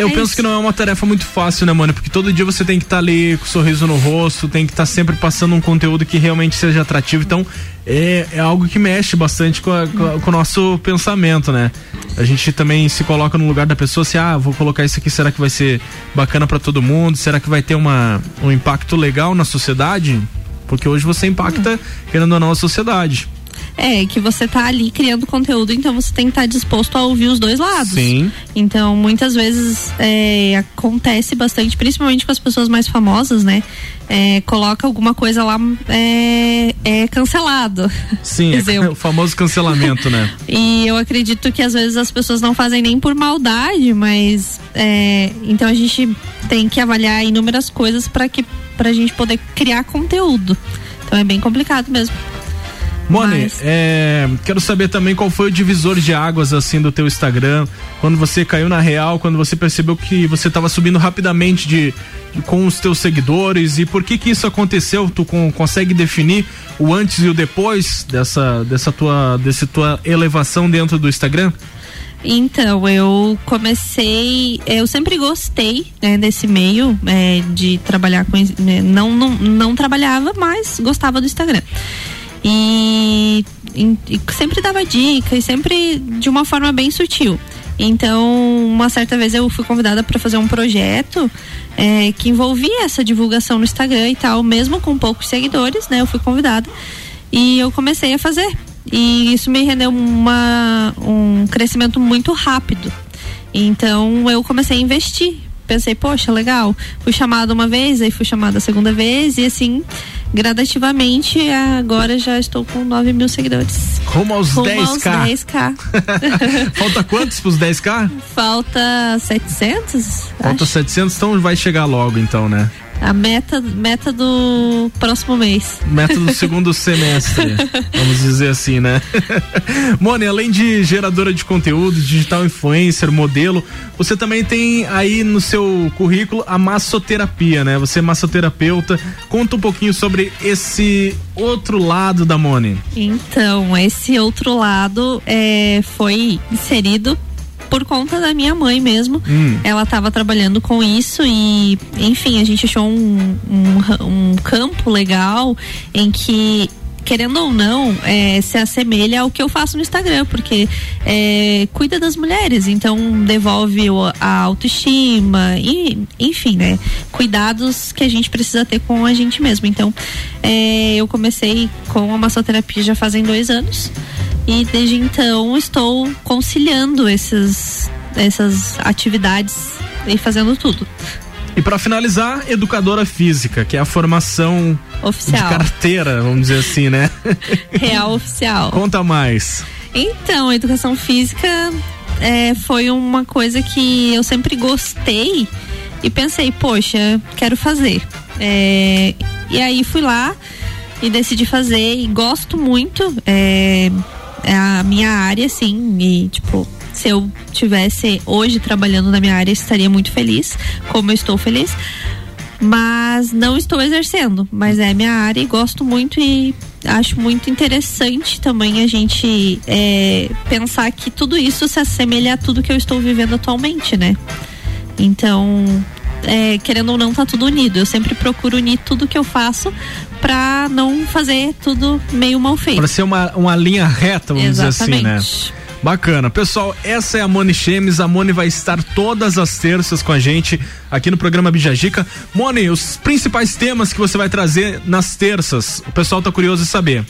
Eu é penso isso. que não é uma tarefa muito fácil, né, mano? Porque todo dia você tem que estar tá ali com um sorriso no rosto, tem que estar tá sempre passando um conteúdo que realmente seja atrativo. Então, é, é algo que mexe bastante com, a, com, o nosso pensamento, né? A gente também se coloca no lugar da pessoa, se, ah, vou colocar isso aqui, será que vai ser bacana para todo mundo? Será que vai ter uma, um impacto legal na sociedade? Porque hoje você impacta, querendo ou não, a sociedade. É, que você tá ali criando conteúdo, então você tem que estar tá disposto a ouvir os dois lados. Sim. Então, muitas vezes é, acontece bastante, principalmente com as pessoas mais famosas, né? É, coloca alguma coisa lá, é, é cancelado. Sim, é o famoso cancelamento, né? e eu acredito que às vezes as pessoas não fazem nem por maldade, mas é, então a gente tem que avaliar inúmeras coisas para que pra gente poder criar conteúdo. Então é bem complicado mesmo. Mone, Mas... é, quero saber também qual foi o divisor de águas assim do teu Instagram, quando você caiu na real, quando você percebeu que você estava subindo rapidamente de, de, com os teus seguidores e por que que isso aconteceu? Tu com, consegue definir o antes e o depois dessa dessa tua dessa tua elevação dentro do Instagram? Então, eu comecei. Eu sempre gostei né, desse meio é, de trabalhar com. Né, não, não, não trabalhava, mas gostava do Instagram. E, e, e sempre dava dica e sempre de uma forma bem sutil. Então, uma certa vez eu fui convidada para fazer um projeto é, que envolvia essa divulgação no Instagram e tal, mesmo com poucos seguidores, né? Eu fui convidada e eu comecei a fazer. E isso me rendeu uma, um crescimento muito rápido. Então, eu comecei a investir pensei, poxa, legal. Fui chamada uma vez, aí fui chamada a segunda vez, e assim, gradativamente, agora já estou com 9 mil seguidores. Rumo aos Rumo 10k. Aos 10k. Falta quantos pros 10k? Falta 700. Falta acho. 700, então vai chegar logo, então, né? A meta, meta do próximo mês. Meta do segundo semestre, vamos dizer assim, né? Mone, além de geradora de conteúdo, digital influencer, modelo, você também tem aí no seu currículo a massoterapia, né? Você é massoterapeuta. Conta um pouquinho sobre esse outro lado da Mone. Então, esse outro lado é, foi inserido por conta da minha mãe mesmo. Hum. Ela estava trabalhando com isso e, enfim, a gente achou um, um, um campo legal em que querendo ou não, é, se assemelha ao que eu faço no Instagram, porque é, cuida das mulheres, então devolve a autoestima e, enfim, né? Cuidados que a gente precisa ter com a gente mesmo. Então, é, eu comecei com a massoterapia já fazem dois anos. E desde então estou conciliando esses, essas atividades e fazendo tudo. E para finalizar, educadora física, que é a formação oficial. de carteira, vamos dizer assim, né? Real oficial. Conta mais. Então, a educação física é, foi uma coisa que eu sempre gostei e pensei, poxa, quero fazer. É, e aí fui lá e decidi fazer e gosto muito. É, é a minha área, assim, e tipo, se eu tivesse hoje trabalhando na minha área, estaria muito feliz, como eu estou feliz. Mas não estou exercendo, mas é minha área e gosto muito e acho muito interessante também a gente é, pensar que tudo isso se assemelha a tudo que eu estou vivendo atualmente, né? Então, é, querendo ou não, tá tudo unido. Eu sempre procuro unir tudo que eu faço para não fazer tudo meio mal feito. Para ser uma, uma linha reta, vamos Exatamente. dizer assim, né? Bacana. Pessoal, essa é a Moni Chemes. A Moni vai estar todas as terças com a gente aqui no programa Bijagica. Moni, os principais temas que você vai trazer nas terças. O pessoal tá curioso em saber.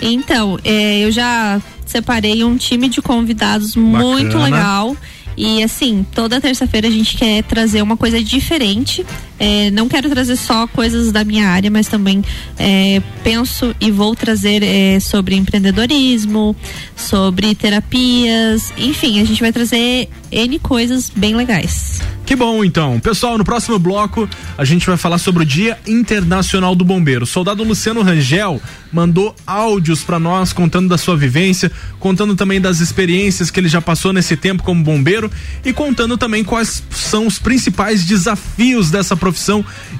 Então, é, eu já separei um time de convidados muito legal. E assim, toda terça-feira a gente quer trazer uma coisa diferente. É, não quero trazer só coisas da minha área, mas também é, penso e vou trazer é, sobre empreendedorismo, sobre terapias, enfim, a gente vai trazer N coisas bem legais. Que bom, então. Pessoal, no próximo bloco a gente vai falar sobre o Dia Internacional do Bombeiro. O soldado Luciano Rangel mandou áudios para nós contando da sua vivência, contando também das experiências que ele já passou nesse tempo como bombeiro e contando também quais são os principais desafios dessa profissão.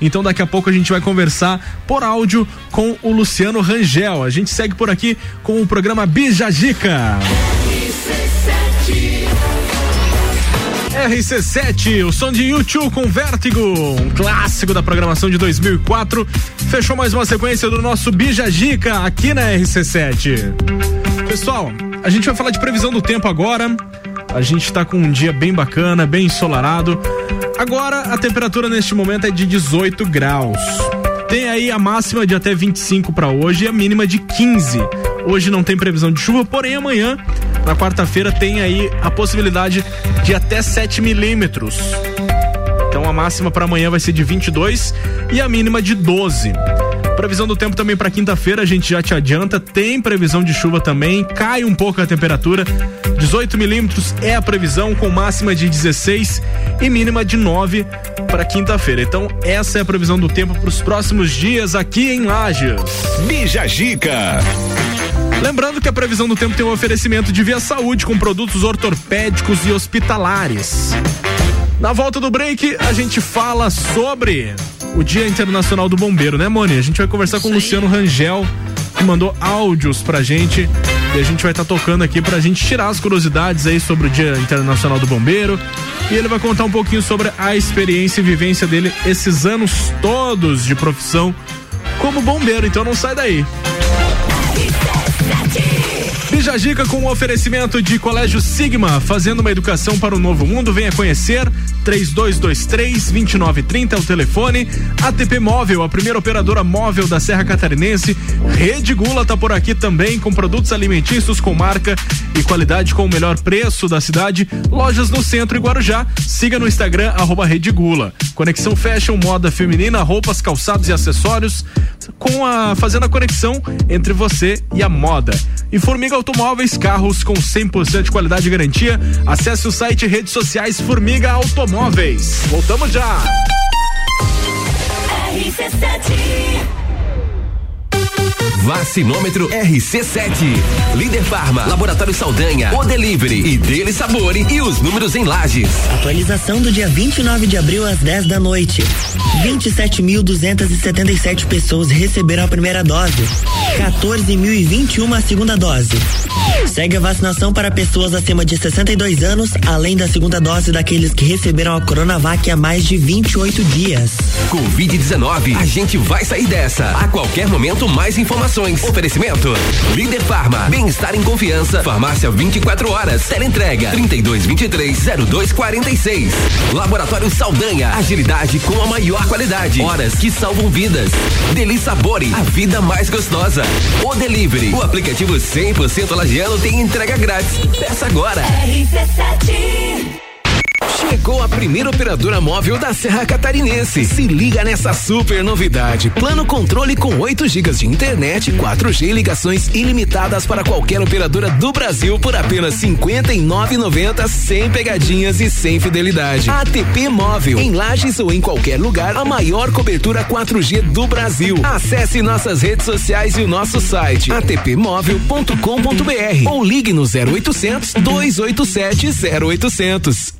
Então daqui a pouco a gente vai conversar por áudio com o Luciano Rangel. A gente segue por aqui com o programa Bijagica. RC7, o som de YouTube com Vértigo, um clássico da programação de 2004. Fechou mais uma sequência do nosso Bijagica aqui na RC7. Pessoal, a gente vai falar de previsão do tempo agora. A gente tá com um dia bem bacana, bem ensolarado. Agora a temperatura neste momento é de 18 graus. Tem aí a máxima de até 25 para hoje e a mínima de 15. Hoje não tem previsão de chuva, porém amanhã, na quarta-feira, tem aí a possibilidade de até 7 milímetros. Então a máxima para amanhã vai ser de 22 e a mínima de 12. Previsão do tempo também para quinta-feira, a gente já te adianta. Tem previsão de chuva também, cai um pouco a temperatura. 18 milímetros é a previsão, com máxima de 16 e mínima de 9 para quinta-feira. Então, essa é a previsão do tempo para os próximos dias aqui em Lages. Bija Gica. Lembrando que a previsão do tempo tem um oferecimento de Via Saúde com produtos ortopédicos e hospitalares. Na volta do break, a gente fala sobre o Dia Internacional do Bombeiro, né, Moni? A gente vai conversar com o Luciano Rangel, que mandou áudios pra gente. E a gente vai estar tá tocando aqui pra gente tirar as curiosidades aí sobre o Dia Internacional do Bombeiro. E ele vai contar um pouquinho sobre a experiência e vivência dele esses anos todos de profissão como bombeiro. Então não sai daí. Bija Gica com o oferecimento de Colégio Sigma, fazendo uma educação para o novo mundo. Venha conhecer. 3223-2930 é o telefone. ATP Móvel, a primeira operadora móvel da Serra Catarinense. Rede Gula tá por aqui também, com produtos alimentícios com marca e qualidade com o melhor preço da cidade. Lojas no centro e Guarujá. Siga no Instagram, arroba Rede Gula. Conexão Fashion, moda feminina, roupas, calçados e acessórios. Com a fazendo a conexão entre você e a moda. E Formiga Automóveis, carros com 100% de qualidade e garantia. Acesse o site e redes sociais Formiga Automóveis. Voltamos já. Vacinômetro RC7. Líder Farma, Laboratório Saldanha, O Delivery e Dele Sabore e os números em lajes. Atualização do dia 29 de abril às 10 da noite. 27.277 pessoas receberam a primeira dose. 14.021 a segunda dose. Segue a vacinação para pessoas acima de 62 anos, além da segunda dose daqueles que receberam a Coronavac há mais de 28 dias. Covid-19, a gente vai sair dessa. A qualquer momento, mais informações. Oferecimento: Líder Farma, bem-estar em confiança. Farmácia 24 horas. Teleentrega 3223-0246. Laboratório Saldanha, agilidade com a maior qualidade. Horas que salvam vidas. Deli Sabore, a vida mais gostosa. O Delivery, o aplicativo 100% lagiano tem entrega grátis. Peça agora. RC7 Chegou a primeira operadora móvel da Serra Catarinense. Se liga nessa super novidade. Plano controle com 8 GB de internet, 4G e ligações ilimitadas para qualquer operadora do Brasil por apenas R$ 59,90 sem pegadinhas e sem fidelidade. ATP Móvel. Em Lages ou em qualquer lugar, a maior cobertura 4G do Brasil. Acesse nossas redes sociais e o nosso site atpmóvel.com.br ou ligue no 0800 287 0800.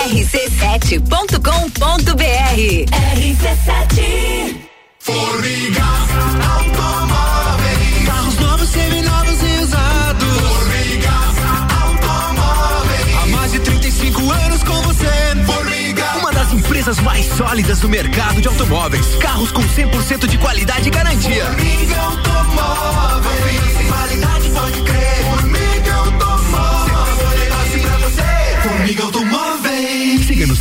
rc7.com.br RC7 Formiga Automóveis. Carros novos, seminovos e usados. Formiga Automóveis. Há mais de 35 anos com você. Formiga. Uma das empresas mais sólidas do mercado de automóveis. Carros com 100% de qualidade e garantia. Formiga Automóveis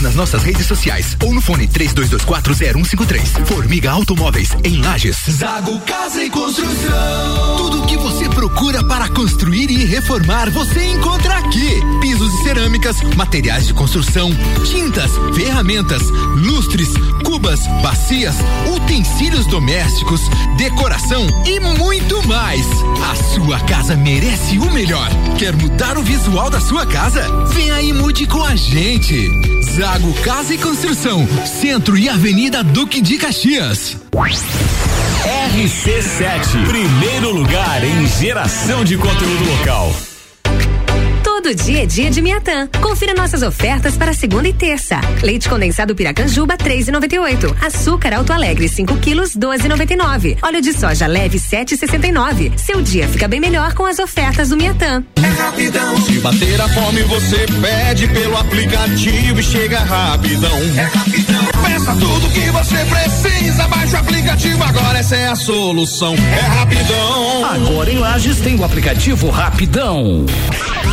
Nas nossas redes sociais ou no fone 32240153. Formiga Automóveis em Lages. Zago Casa e Construção. Tudo o que você procura para construir e reformar, você encontra aqui. Pisos e cerâmicas, materiais de construção, tintas, ferramentas, lustres, cubas, bacias, utensílios domésticos, decoração e muito mais. A sua casa merece o melhor. Quer mudar o visual da sua casa? Vem aí e mude com a gente. Zago Casa e Construção, Centro e Avenida Duque de Caxias. RC7, primeiro lugar em geração de conteúdo local. Todo dia é dia de Miatã. Confira nossas ofertas para segunda e terça. Leite condensado Piracanjuba 3,98. Açúcar Alto Alegre 5 quilos 12,99. Óleo de soja leve 7,69. Seu dia fica bem melhor com as ofertas do Miatã. É rapidão. Se bater a fome você pede pelo aplicativo e chega rapidão. É rapidão. Peça tudo que você precisa, baixa o aplicativo agora essa é a solução. É rapidão. Agora em Lages tem o aplicativo Rapidão.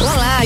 Olá,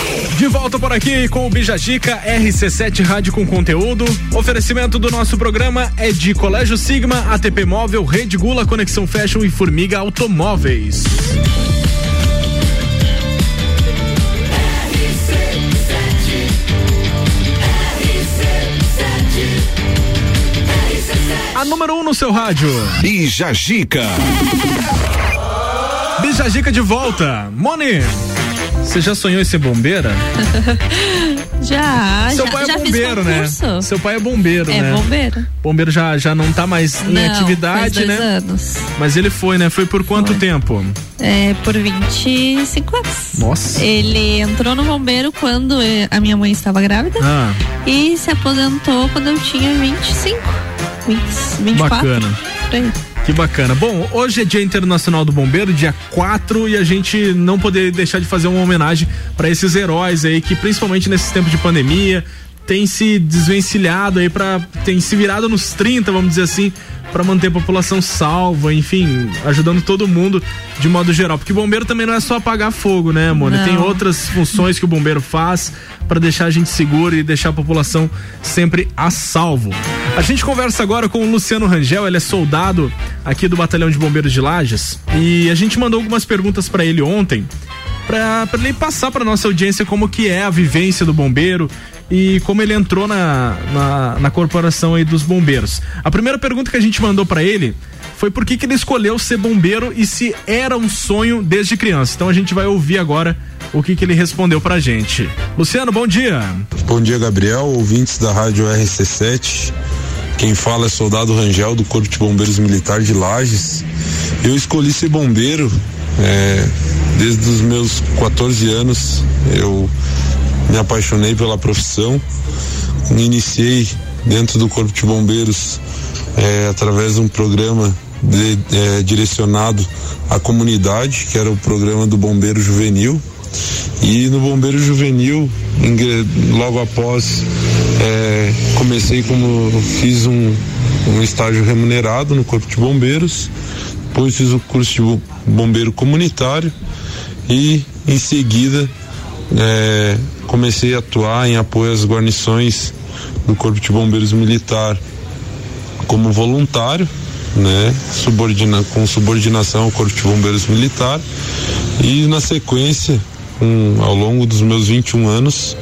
De volta por aqui com o Bijagica RC7 Rádio com conteúdo. Oferecimento do nosso programa é de Colégio Sigma, ATP Móvel, Rede Gula, Conexão Fashion e Formiga Automóveis. A número 1 um no seu rádio. Bijagica. Bijagica de volta. Moni, você já sonhou em ser bombeira? já, Seu já, pai é bombeiro, né? Seu pai é bombeiro, É né? bombeiro. Bombeiro já, já não tá mais em Não, atividade, faz dois né? anos. Mas ele foi, né? Foi por quanto tempo? É, por 25 anos. Nossa. Ele entrou no bombeiro quando eh, a minha mãe estava grávida Ah, e se aposentou quando eu tinha 25. 20, 24. bacana. por aí. Que bacana. Bom, hoje é Dia Internacional do Bombeiro, dia 4, e a gente não poderia deixar de fazer uma homenagem para esses heróis aí que, principalmente nesses tempos de pandemia, tem se desvencilhado aí para tem se virado nos 30, vamos dizer assim, para manter a população salva, enfim, ajudando todo mundo de modo geral, porque bombeiro também não é só apagar fogo, né? Não. Tem outras funções que o bombeiro faz para deixar a gente seguro e deixar a população sempre a salvo. A gente conversa agora com o Luciano Rangel, ele é soldado aqui do Batalhão de Bombeiros de Lages e a gente mandou algumas perguntas para ele ontem para ele passar para nossa audiência como que é a vivência do bombeiro e como ele entrou na, na, na corporação aí dos bombeiros. A primeira pergunta que a gente mandou para ele foi por que, que ele escolheu ser bombeiro e se era um sonho desde criança. Então a gente vai ouvir agora o que, que ele respondeu pra gente. Luciano, bom dia. Bom dia, Gabriel, ouvintes da Rádio RC7. Quem fala é soldado Rangel do Corpo de Bombeiros Militar de Lages. Eu escolhi ser bombeiro é, desde os meus 14 anos eu me apaixonei pela profissão. Iniciei dentro do Corpo de Bombeiros é, através de um programa de, é, direcionado à comunidade, que era o programa do Bombeiro Juvenil. E no Bombeiro Juvenil, logo após, é, comecei como fiz um, um estágio remunerado no Corpo de Bombeiros, depois fiz o curso de bombeiro comunitário e em seguida é, comecei a atuar em apoio às guarnições do Corpo de Bombeiros Militar como voluntário, né, subordina, com subordinação ao Corpo de Bombeiros Militar e na sequência, um, ao longo dos meus 21 anos,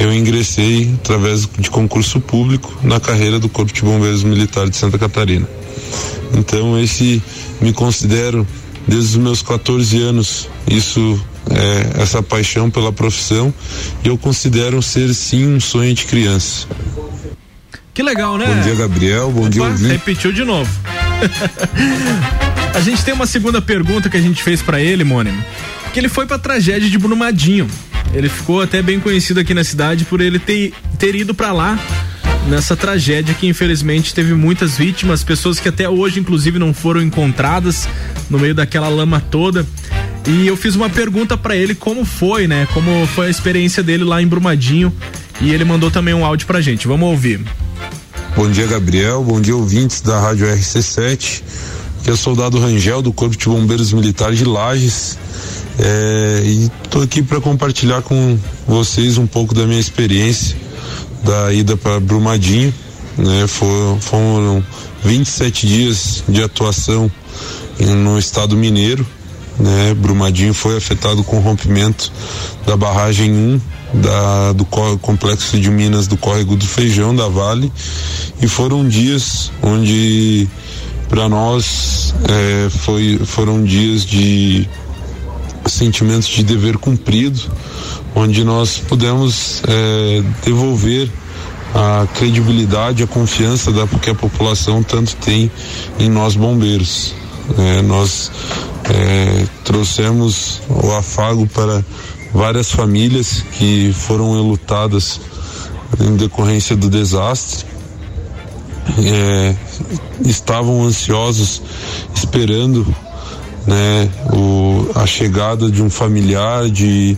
eu ingressei através de concurso público na carreira do Corpo de Bombeiros Militar de Santa Catarina. Então esse me considero desde os meus 14 anos isso é, essa paixão pela profissão e eu considero ser sim um sonho de criança. Que legal, né? Bom dia, Gabriel. Bom Opa, dia, ouvinte. Repetiu de novo. a gente tem uma segunda pergunta que a gente fez para ele, Mônimo. Que ele foi pra tragédia de Brumadinho. Ele ficou até bem conhecido aqui na cidade por ele ter, ter ido para lá nessa tragédia que infelizmente teve muitas vítimas, pessoas que até hoje inclusive não foram encontradas no meio daquela lama toda. E eu fiz uma pergunta para ele como foi, né? Como foi a experiência dele lá em Brumadinho. E ele mandou também um áudio pra gente. Vamos ouvir. Bom dia, Gabriel. Bom dia, ouvintes da Rádio RC7. Que é o soldado Rangel do Corpo de Bombeiros Militares de Lages. É, e estou aqui para compartilhar com vocês um pouco da minha experiência da ida para Brumadinho. Né? For, foram 27 dias de atuação no estado mineiro né? Brumadinho foi afetado com o rompimento da barragem 1 da, do complexo de Minas do Córrego do Feijão, da Vale, e foram dias onde para nós é, foi, foram dias de sentimentos de dever cumprido, onde nós pudemos é, devolver a credibilidade, a confiança da, que a população tanto tem em nós bombeiros. É, nós é, trouxemos o afago para várias famílias que foram enlutadas em decorrência do desastre. É, estavam ansiosos esperando né, o, a chegada de um familiar, de,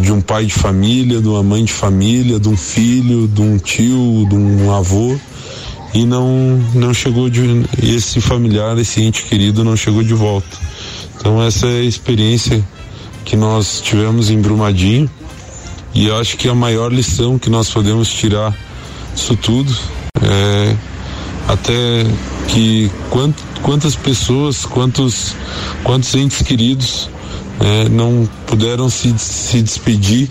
de um pai de família, de uma mãe de família, de um filho, de um tio, de um avô e não não chegou de esse familiar, esse ente querido não chegou de volta. Então essa é a experiência que nós tivemos em Brumadinho e acho que a maior lição que nós podemos tirar disso tudo é até que quant, quantas pessoas, quantos quantos entes queridos é, não puderam se, se despedir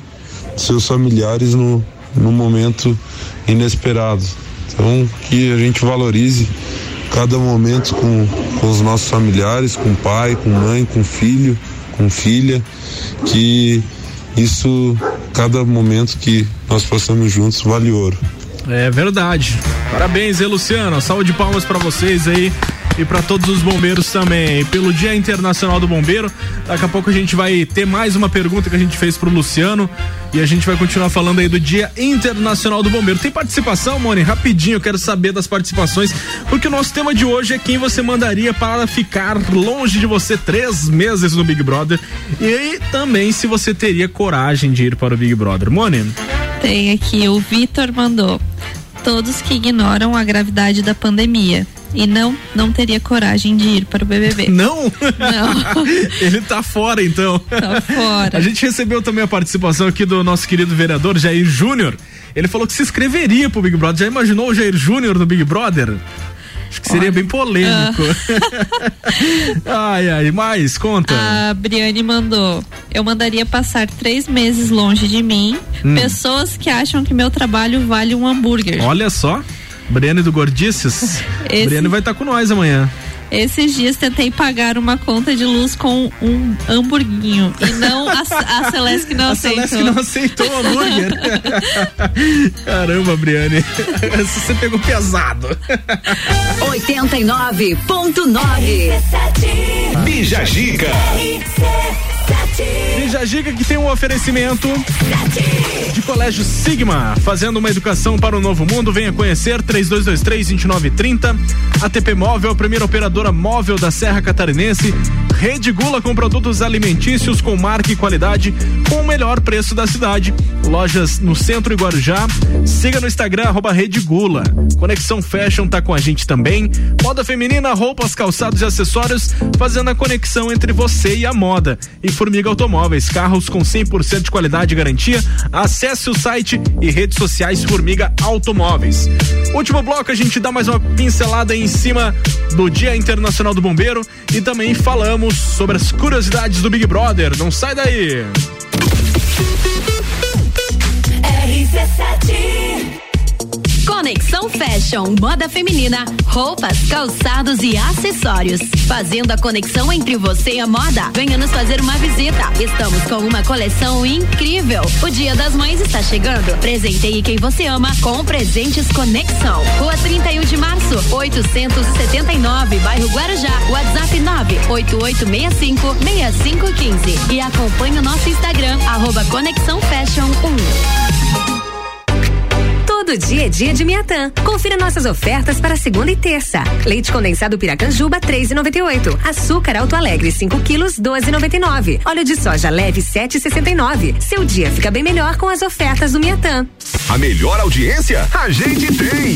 de seus familiares no, no momento inesperado. Então, que a gente valorize cada momento com, com os nossos familiares, com pai, com mãe, com filho, com filha, que isso, cada momento que nós passamos juntos vale ouro. É verdade. Parabéns, hein, Luciano. Saúde de palmas para vocês aí e para todos os bombeiros também. Pelo Dia Internacional do Bombeiro, daqui a pouco a gente vai ter mais uma pergunta que a gente fez pro Luciano e a gente vai continuar falando aí do Dia Internacional do Bombeiro. Tem participação, Moni? Rapidinho, eu quero saber das participações, porque o nosso tema de hoje é quem você mandaria para ficar longe de você três meses no Big Brother e também se você teria coragem de ir para o Big Brother. Moni? Tem aqui, o Vitor mandou. Todos que ignoram a gravidade da pandemia e não não teria coragem de ir para o BBB. Não? Não. Ele tá fora então. Tá fora. A gente recebeu também a participação aqui do nosso querido vereador Jair Júnior. Ele falou que se inscreveria pro Big Brother. Já imaginou o Jair Júnior no Big Brother? Acho que seria Olha. bem polêmico. Ah. ai, ai, mais, conta. A Briane mandou. Eu mandaria passar três meses longe de mim. Hum. Pessoas que acham que meu trabalho vale um hambúrguer. Olha só. Briane do Gordices. Esse... Briane vai estar tá com nós amanhã. Esses dias tentei pagar uma conta de luz com um hamburguinho e não a, a Celeste que não a aceitou. Celeste que não aceitou o hambúrguer. Caramba, Briane. Você pegou pesado. 89.9 Bija Giga. Bija Giga que tem um oferecimento de Colégio Sigma, fazendo uma educação para o novo mundo. Venha conhecer 3223-2930. ATP Móvel, a primeira operadora móvel da Serra Catarinense. Rede Gula com produtos alimentícios com marca e qualidade com o melhor preço da cidade. Lojas no centro e Guarujá. Siga no Instagram, arroba Rede Gula. Conexão Fashion tá com a gente também. Moda feminina, roupas, calçados e acessórios, fazendo a conexão entre você e a moda. E Formiga Automóveis, carros com 100% de qualidade e garantia. Acesse o site e redes sociais Formiga Automóveis. Último bloco, a gente dá mais uma pincelada em cima do Dia Internacional do Bombeiro e também falamos sobre as curiosidades do Big Brother. Não sai daí! RC7 Conexão Fashion, moda feminina, roupas, calçados e acessórios. Fazendo a conexão entre você e a moda. Venha nos fazer uma visita. Estamos com uma coleção incrível. O Dia das Mães está chegando. Presenteie quem você ama com presentes Conexão. Rua 31 de Março, 879, bairro Guarujá. WhatsApp 98865 6515. E acompanhe o nosso Instagram, arroba Conexão Fashion 1. Todo dia é dia de Miatã. Confira nossas ofertas para segunda e terça. Leite condensado Piracanjuba 3,98. Açúcar Alto Alegre 5 quilos 12,99. Óleo de soja leve 7,69. Seu dia fica bem melhor com as ofertas do Miatã. A melhor audiência a gente tem.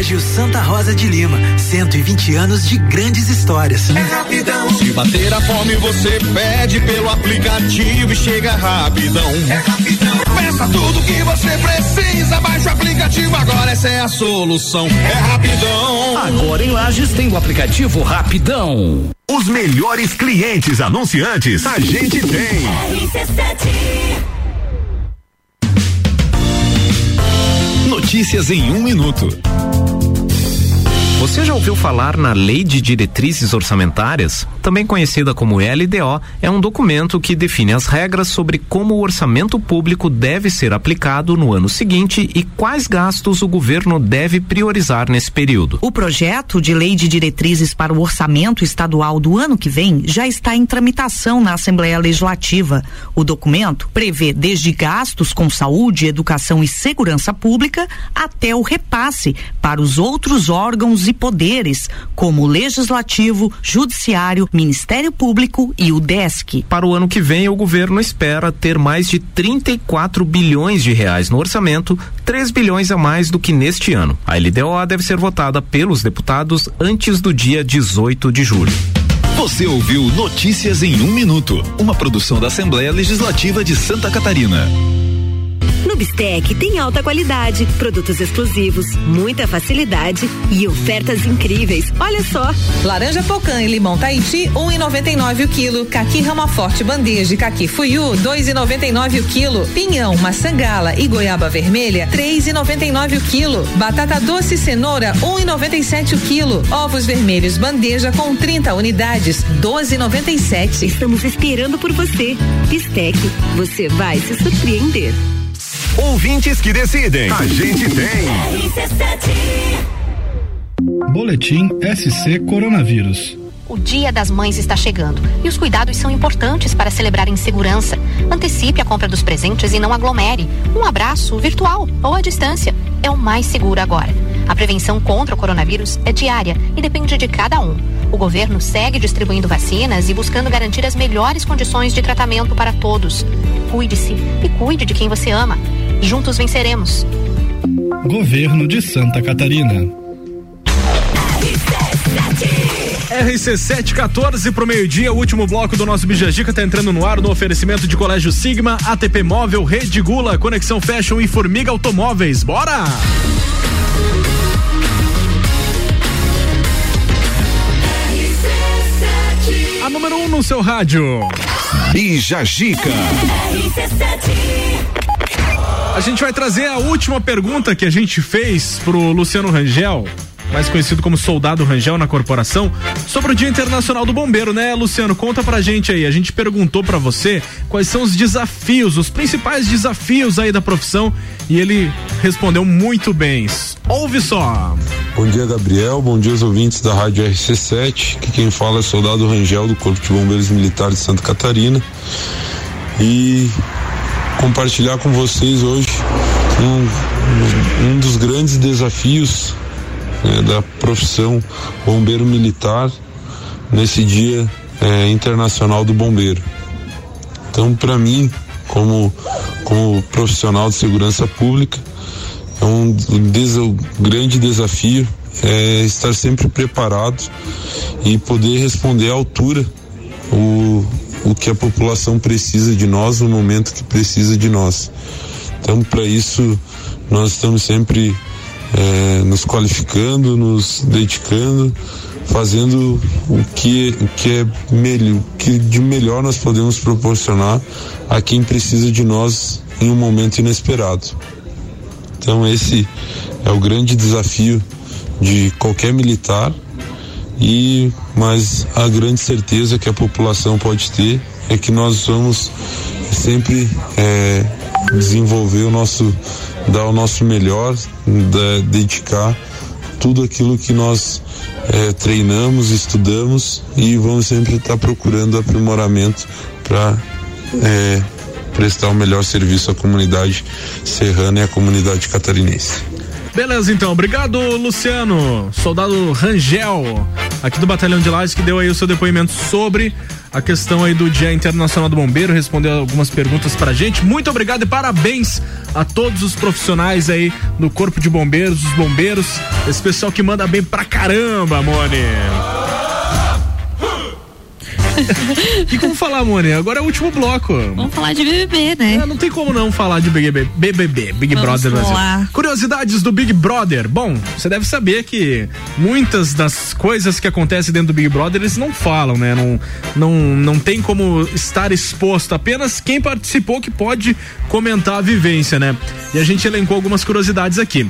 Colégio Santa Rosa de Lima, 120 anos de grandes histórias. É rapidão. Se bater a fome, você pede pelo aplicativo e chega rapidão. É rapidão. Peça tudo que você precisa, baixa o aplicativo agora, essa é a solução. É rapidão. Agora em Lages tem o aplicativo Rapidão. Os melhores clientes anunciantes a gente tem. Notícias em um minuto. Você já ouviu falar na Lei de Diretrizes Orçamentárias? Também conhecida como LDO, é um documento que define as regras sobre como o orçamento público deve ser aplicado no ano seguinte e quais gastos o governo deve priorizar nesse período. O projeto de Lei de Diretrizes para o Orçamento Estadual do ano que vem já está em tramitação na Assembleia Legislativa. O documento prevê desde gastos com saúde, educação e segurança pública até o repasse para os outros órgãos e poderes, como o Legislativo, Judiciário, Ministério Público e o DESC. Para o ano que vem, o governo espera ter mais de 34 bilhões de reais no orçamento, 3 bilhões a mais do que neste ano. A LDO deve ser votada pelos deputados antes do dia 18 de julho. Você ouviu Notícias em um minuto, uma produção da Assembleia Legislativa de Santa Catarina. Bistec tem alta qualidade, produtos exclusivos, muita facilidade e ofertas incríveis. Olha só. Laranja Pocã e limão Tahiti, 1,99 um o quilo. Caqui Rama Forte Bandeja e Caqui Fuyu, 2,99 o quilo. Pinhão, maçangala e goiaba vermelha, 3,99 o quilo. Batata doce e cenoura, 1,97 o quilo. Ovos vermelhos bandeja com 30 unidades, 12,97. Estamos esperando por você. Bistec, você vai se surpreender. Ouvintes que decidem. A gente tem. Boletim SC Coronavírus. O Dia das Mães está chegando e os cuidados são importantes para celebrar em segurança. Antecipe a compra dos presentes e não aglomere. Um abraço virtual ou à distância é o mais seguro agora. A prevenção contra o coronavírus é diária e depende de cada um. O governo segue distribuindo vacinas e buscando garantir as melhores condições de tratamento para todos. Cuide-se e cuide de quem você ama. Juntos venceremos. Governo de Santa Catarina. RC714 pro meio-dia, o último bloco do nosso Bijagica tá entrando no ar no oferecimento de Colégio Sigma, ATP Móvel, Rede Gula, Conexão Fashion e Formiga Automóveis. Bora! A número 1 um no seu rádio. Bijagica. A gente vai trazer a última pergunta que a gente fez pro Luciano Rangel, mais conhecido como Soldado Rangel na corporação, sobre o Dia Internacional do Bombeiro, né, Luciano? Conta pra gente aí. A gente perguntou pra você quais são os desafios, os principais desafios aí da profissão e ele respondeu muito bem. Ouve só. Bom dia, Gabriel. Bom dia aos ouvintes da Rádio RC7. Que quem fala é Soldado Rangel do Corpo de Bombeiros Militares de Santa Catarina. E compartilhar com vocês hoje um, um dos grandes desafios né, da profissão bombeiro militar nesse dia é, internacional do bombeiro. Então, para mim, como, como profissional de segurança pública, é um, des, um grande desafio é estar sempre preparado e poder responder à altura o, o que a população precisa de nós no momento que precisa de nós. Então, para isso, nós estamos sempre é, nos qualificando, nos dedicando, fazendo o que, o que é melhor, que de melhor nós podemos proporcionar a quem precisa de nós em um momento inesperado. Então, esse é o grande desafio de qualquer militar e mas a grande certeza que a população pode ter é que nós vamos sempre é, desenvolver o nosso dar o nosso melhor da, dedicar tudo aquilo que nós é, treinamos estudamos e vamos sempre estar procurando aprimoramento para é, prestar o melhor serviço à comunidade serrana e à comunidade catarinense Beleza, então. Obrigado, Luciano, soldado Rangel, aqui do Batalhão de Lages, que deu aí o seu depoimento sobre a questão aí do Dia Internacional do Bombeiro, respondeu algumas perguntas pra gente. Muito obrigado e parabéns a todos os profissionais aí no Corpo de Bombeiros, os bombeiros, esse pessoal que manda bem pra caramba, Mone. e como falar, Mone? Agora é o último bloco. Vamos falar de BBB, né? É, não tem como não falar de BBB, BBB, Big Vamos Brother Brasil. Curiosidades do Big Brother. Bom, você deve saber que muitas das coisas que acontecem dentro do Big Brother eles não falam, né? Não, não, não tem como estar exposto. Apenas quem participou que pode comentar a vivência, né? E a gente elencou algumas curiosidades aqui.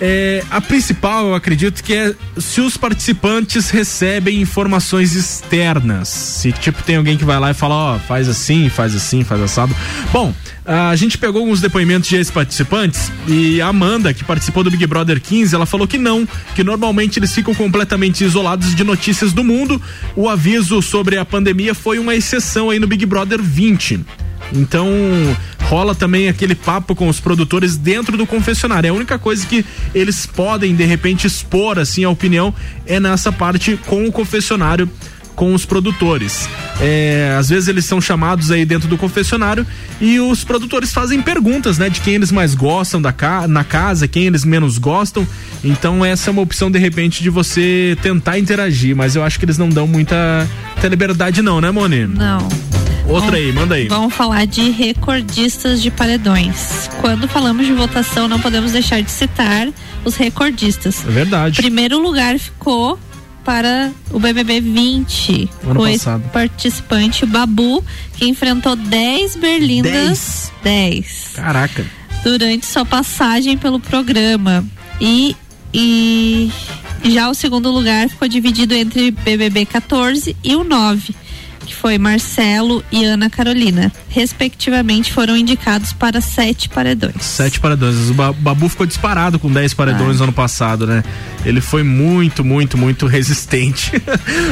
É, a principal, eu acredito que é se os participantes recebem informações externas. Se, tipo, tem alguém que vai lá e fala, ó, faz assim, faz assim, faz assado. Bom, a gente pegou alguns depoimentos de ex-participantes e a Amanda, que participou do Big Brother 15, ela falou que não, que normalmente eles ficam completamente isolados de notícias do mundo. O aviso sobre a pandemia foi uma exceção aí no Big Brother 20. Então, rola também aquele papo com os produtores dentro do confessionário. É a única coisa que eles podem, de repente, expor, assim, a opinião é nessa parte com o confessionário com os produtores. É, às vezes eles são chamados aí dentro do confessionário e os produtores fazem perguntas, né, de quem eles mais gostam da ca na casa, quem eles menos gostam. Então essa é uma opção de repente de você tentar interagir, mas eu acho que eles não dão muita, liberdade não, né, Moni? Não. Outra aí, manda aí. Vamos falar de recordistas de paredões. Quando falamos de votação, não podemos deixar de citar os recordistas. É verdade. Primeiro lugar ficou para o BBB 20, Ano o passado. participante Babu, que enfrentou 10 berlindas. 10. Caraca. Durante sua passagem pelo programa. E, e já o segundo lugar ficou dividido entre BBB 14 e o 9 que foi Marcelo e Ana Carolina. Respectivamente, foram indicados para sete paredões. Sete paredões. O Ba- Babu ficou disparado com 10 paredões no ano passado, né? Ele foi muito, muito, muito resistente.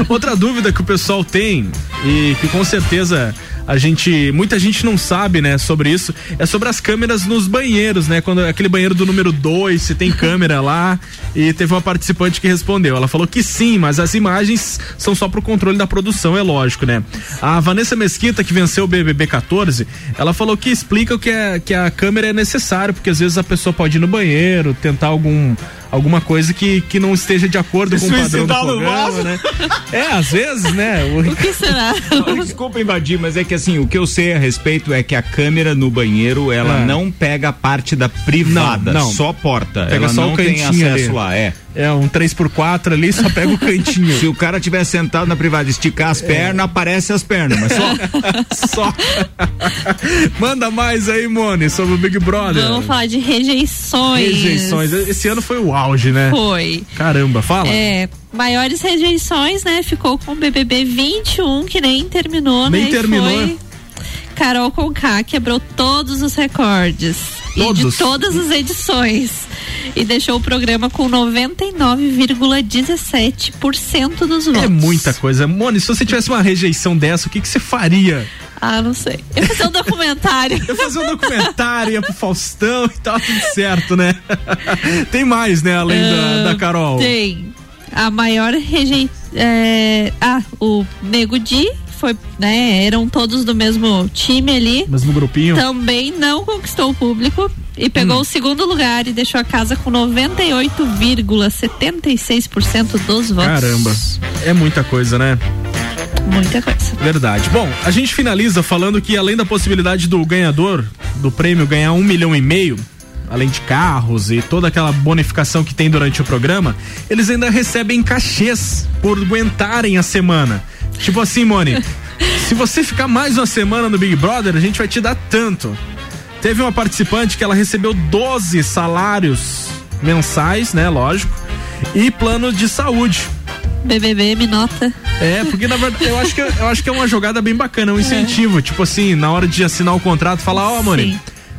Outra dúvida que o pessoal tem e que com certeza a gente, muita gente não sabe, né, sobre isso, é sobre as câmeras nos banheiros, né? Quando aquele banheiro do número 2, se tem câmera lá, e teve uma participante que respondeu. Ela falou que sim, mas as imagens são só pro controle da produção, é lógico, né? A Vanessa Mesquita, que venceu o BBB 14, ela falou que explica o que, é, que a câmera é necessário, porque às vezes a pessoa pode ir no banheiro, tentar algum alguma coisa que, que não esteja de acordo Se com o padrão do programa, né? É, às vezes, né? O, que será? Desculpa invadir, mas é que assim, o que eu sei a respeito é que a câmera no banheiro, ela É. não pega a parte da privada, Não, não. só porta. Pega ela só não o tem acesso ali. lá, é. É, um 3x4 ali, só pega o cantinho. Se o cara tiver sentado na privada esticar as pernas, aparece as pernas, mas só. só. Manda mais aí, Mone, sobre o Big Brother. Vamos falar de rejeições. Rejeições. Esse ano foi o auge, né? Foi. Caramba, fala. É, maiores rejeições, né? Ficou com o BBB 21, que nem terminou, nem né? terminou. Foi Carol Conká quebrou todos os recordes. Todos. E de todas as edições. E deixou o programa com 99,17% dos votos. É muita coisa. Moni, se você tivesse uma rejeição dessa, o que, que você faria? Ah, não sei. Eu fazer um documentário. Eu fazer um documentário, ia pro Faustão e tal, tudo certo, né? tem mais, né, além uh, da, da Carol? Tem. A maior rejeição. É, ah, o Nego Di foi, né, eram todos do mesmo time ali. Mesmo grupinho. Também não conquistou o público e pegou hum. o segundo lugar e deixou a casa com 98,76% dos votos. Caramba, é muita coisa, né? Muita coisa. Verdade. Bom, a gente finaliza falando que além da possibilidade do ganhador do prêmio ganhar um milhão e meio, além de carros e toda aquela bonificação que tem durante o programa, eles ainda recebem cachês por aguentarem a semana. Tipo assim, Mone, se você ficar mais uma semana no Big Brother, a gente vai te dar tanto. Teve uma participante que ela recebeu 12 salários mensais, né? Lógico. E plano de saúde. BBB me nota. É, porque na verdade eu acho que, eu acho que é uma jogada bem bacana, um incentivo. É. Tipo assim, na hora de assinar o contrato, falar, ó, oh, Mone,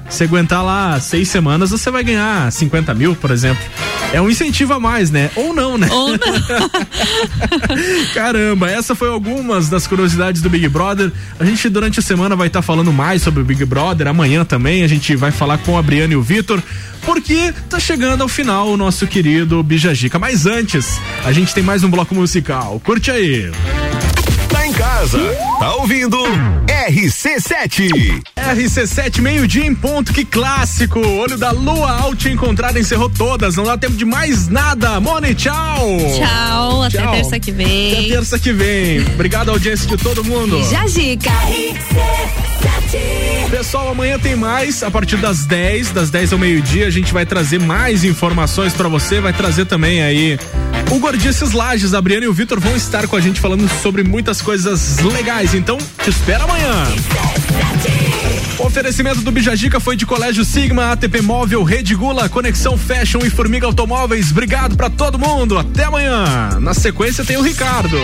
você aguentar lá seis semanas, você vai ganhar 50 mil, por exemplo. É um incentivo a mais, né? Ou não, né? Ou não. Caramba, essa foi algumas das curiosidades do Big Brother. A gente durante a semana vai estar tá falando mais sobre o Big Brother. Amanhã também a gente vai falar com a Briana e o Vitor, porque tá chegando ao final o nosso querido Bijagica. Mas antes, a gente tem mais um bloco musical. Curte aí casa. Tá ouvindo? RC7. RC7, meio-dia em ponto, que clássico. Olho da lua ao te encontrar encerrou todas. Não dá tempo de mais nada. Mone, tchau. Tchau, até tchau. terça que vem. Até terça que vem. Obrigado, audiência de todo mundo. Jajica. Pessoal, amanhã tem mais. A partir das 10, das 10 ao meio-dia, a gente vai trazer mais informações para você. Vai trazer também aí o Gordices Lages. A Briana e o Vitor vão estar com a gente falando sobre muitas coisas legais. Então, te espero amanhã. O oferecimento do Bijagica foi de Colégio Sigma, ATP Móvel, Rede Gula, Conexão Fashion e Formiga Automóveis. Obrigado para todo mundo. Até amanhã. Na sequência tem o Ricardo.